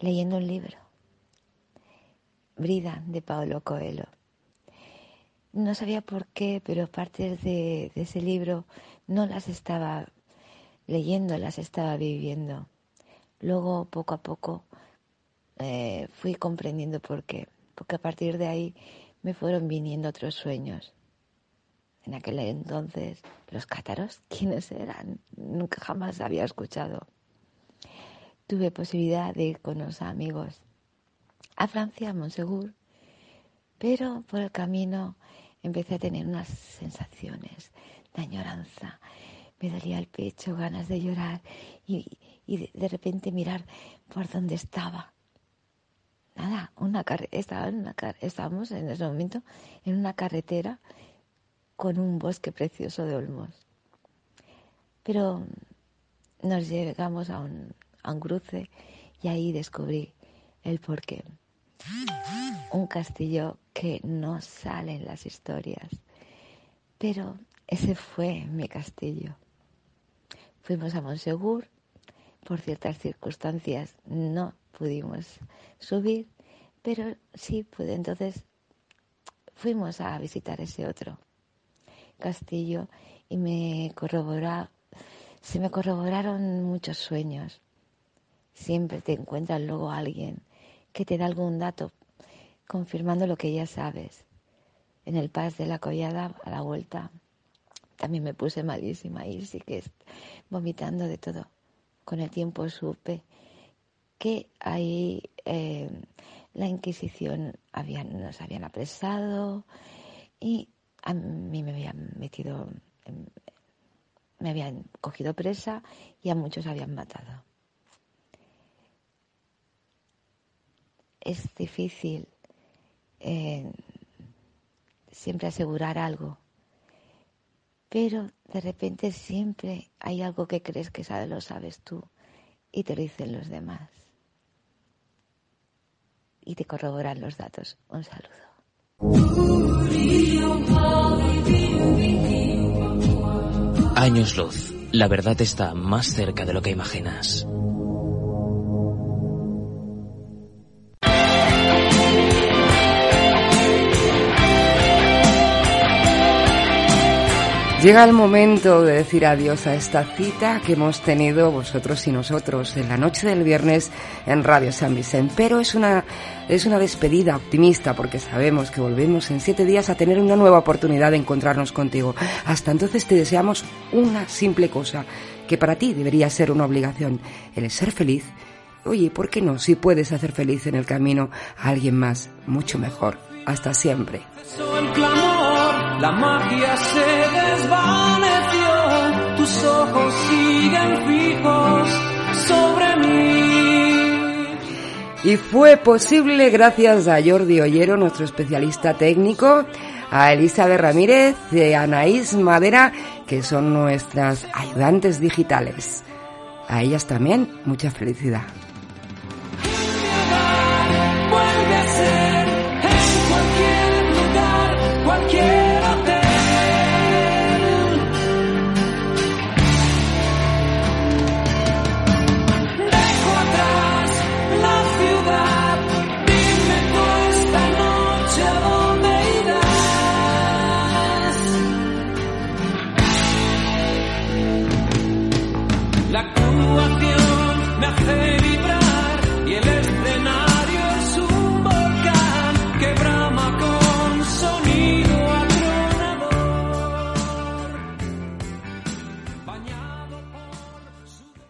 leyendo un libro, Brida, de Paolo Coelho. No sabía por qué, pero partes de, ese libro no las estaba leyendo, las estaba viviendo. Luego, poco a poco, eh, fui comprendiendo por qué, porque a partir de ahí me fueron viniendo otros sueños en aquel entonces, los cátaros, ¿quiénes eran? Nunca jamás había escuchado. Tuve posibilidad de ir con unos amigos a Francia, a Monsegur, pero por el camino empecé a tener unas sensaciones de añoranza. Me dolía el pecho, ganas de llorar y, de, repente mirar por dónde estaba. Nada, una estábamos en ese momento en una carretera con un bosque precioso de olmos. Pero nos llegamos a un, a un cruce y ahí descubrí el porqué. Un castillo que no sale en las historias, pero ese fue mi castillo. Fuimos a Monsegur, por ciertas circunstancias no pudimos subir, pero sí pude. Entonces fuimos a visitar ese otro castillo y me corrobora, se me corroboraron muchos sueños. Siempre te encuentras luego alguien que te da algún dato confirmando lo que ya sabes. En el pas de la collada a la vuelta también me puse malísima y sí que vomitando de todo. Con el tiempo supe que ahí eh, la Inquisición nos habían apresado y a mí me habían metido, me habían cogido presa y a muchos habían matado. Es difícil eh, siempre asegurar algo, pero de repente siempre hay algo que crees que sabes, lo sabes tú y te lo dicen los demás y te corroboran los datos. Un saludo. Años luz. La verdad está más cerca de lo que imaginas. Llega el momento de decir adiós a esta cita que hemos tenido vosotros y nosotros en la noche del viernes en Radio San Vicente. Pero es una, es una despedida optimista porque sabemos que volvemos en siete días a tener una nueva oportunidad de encontrarnos contigo. Hasta entonces te deseamos una simple cosa que para ti debería ser una obligación, el ser feliz. Oye, ¿por qué no? Si puedes hacer feliz en el camino a alguien más, mucho mejor. Hasta siempre la magia se desvaneció, tus ojos siguen fijos sobre mí. Y fue posible gracias a Jordi Ollero, nuestro especialista técnico, a Elizabeth Ramírez y a Anaís Madera, que son nuestras ayudantes digitales. A ellas también mucha felicidad.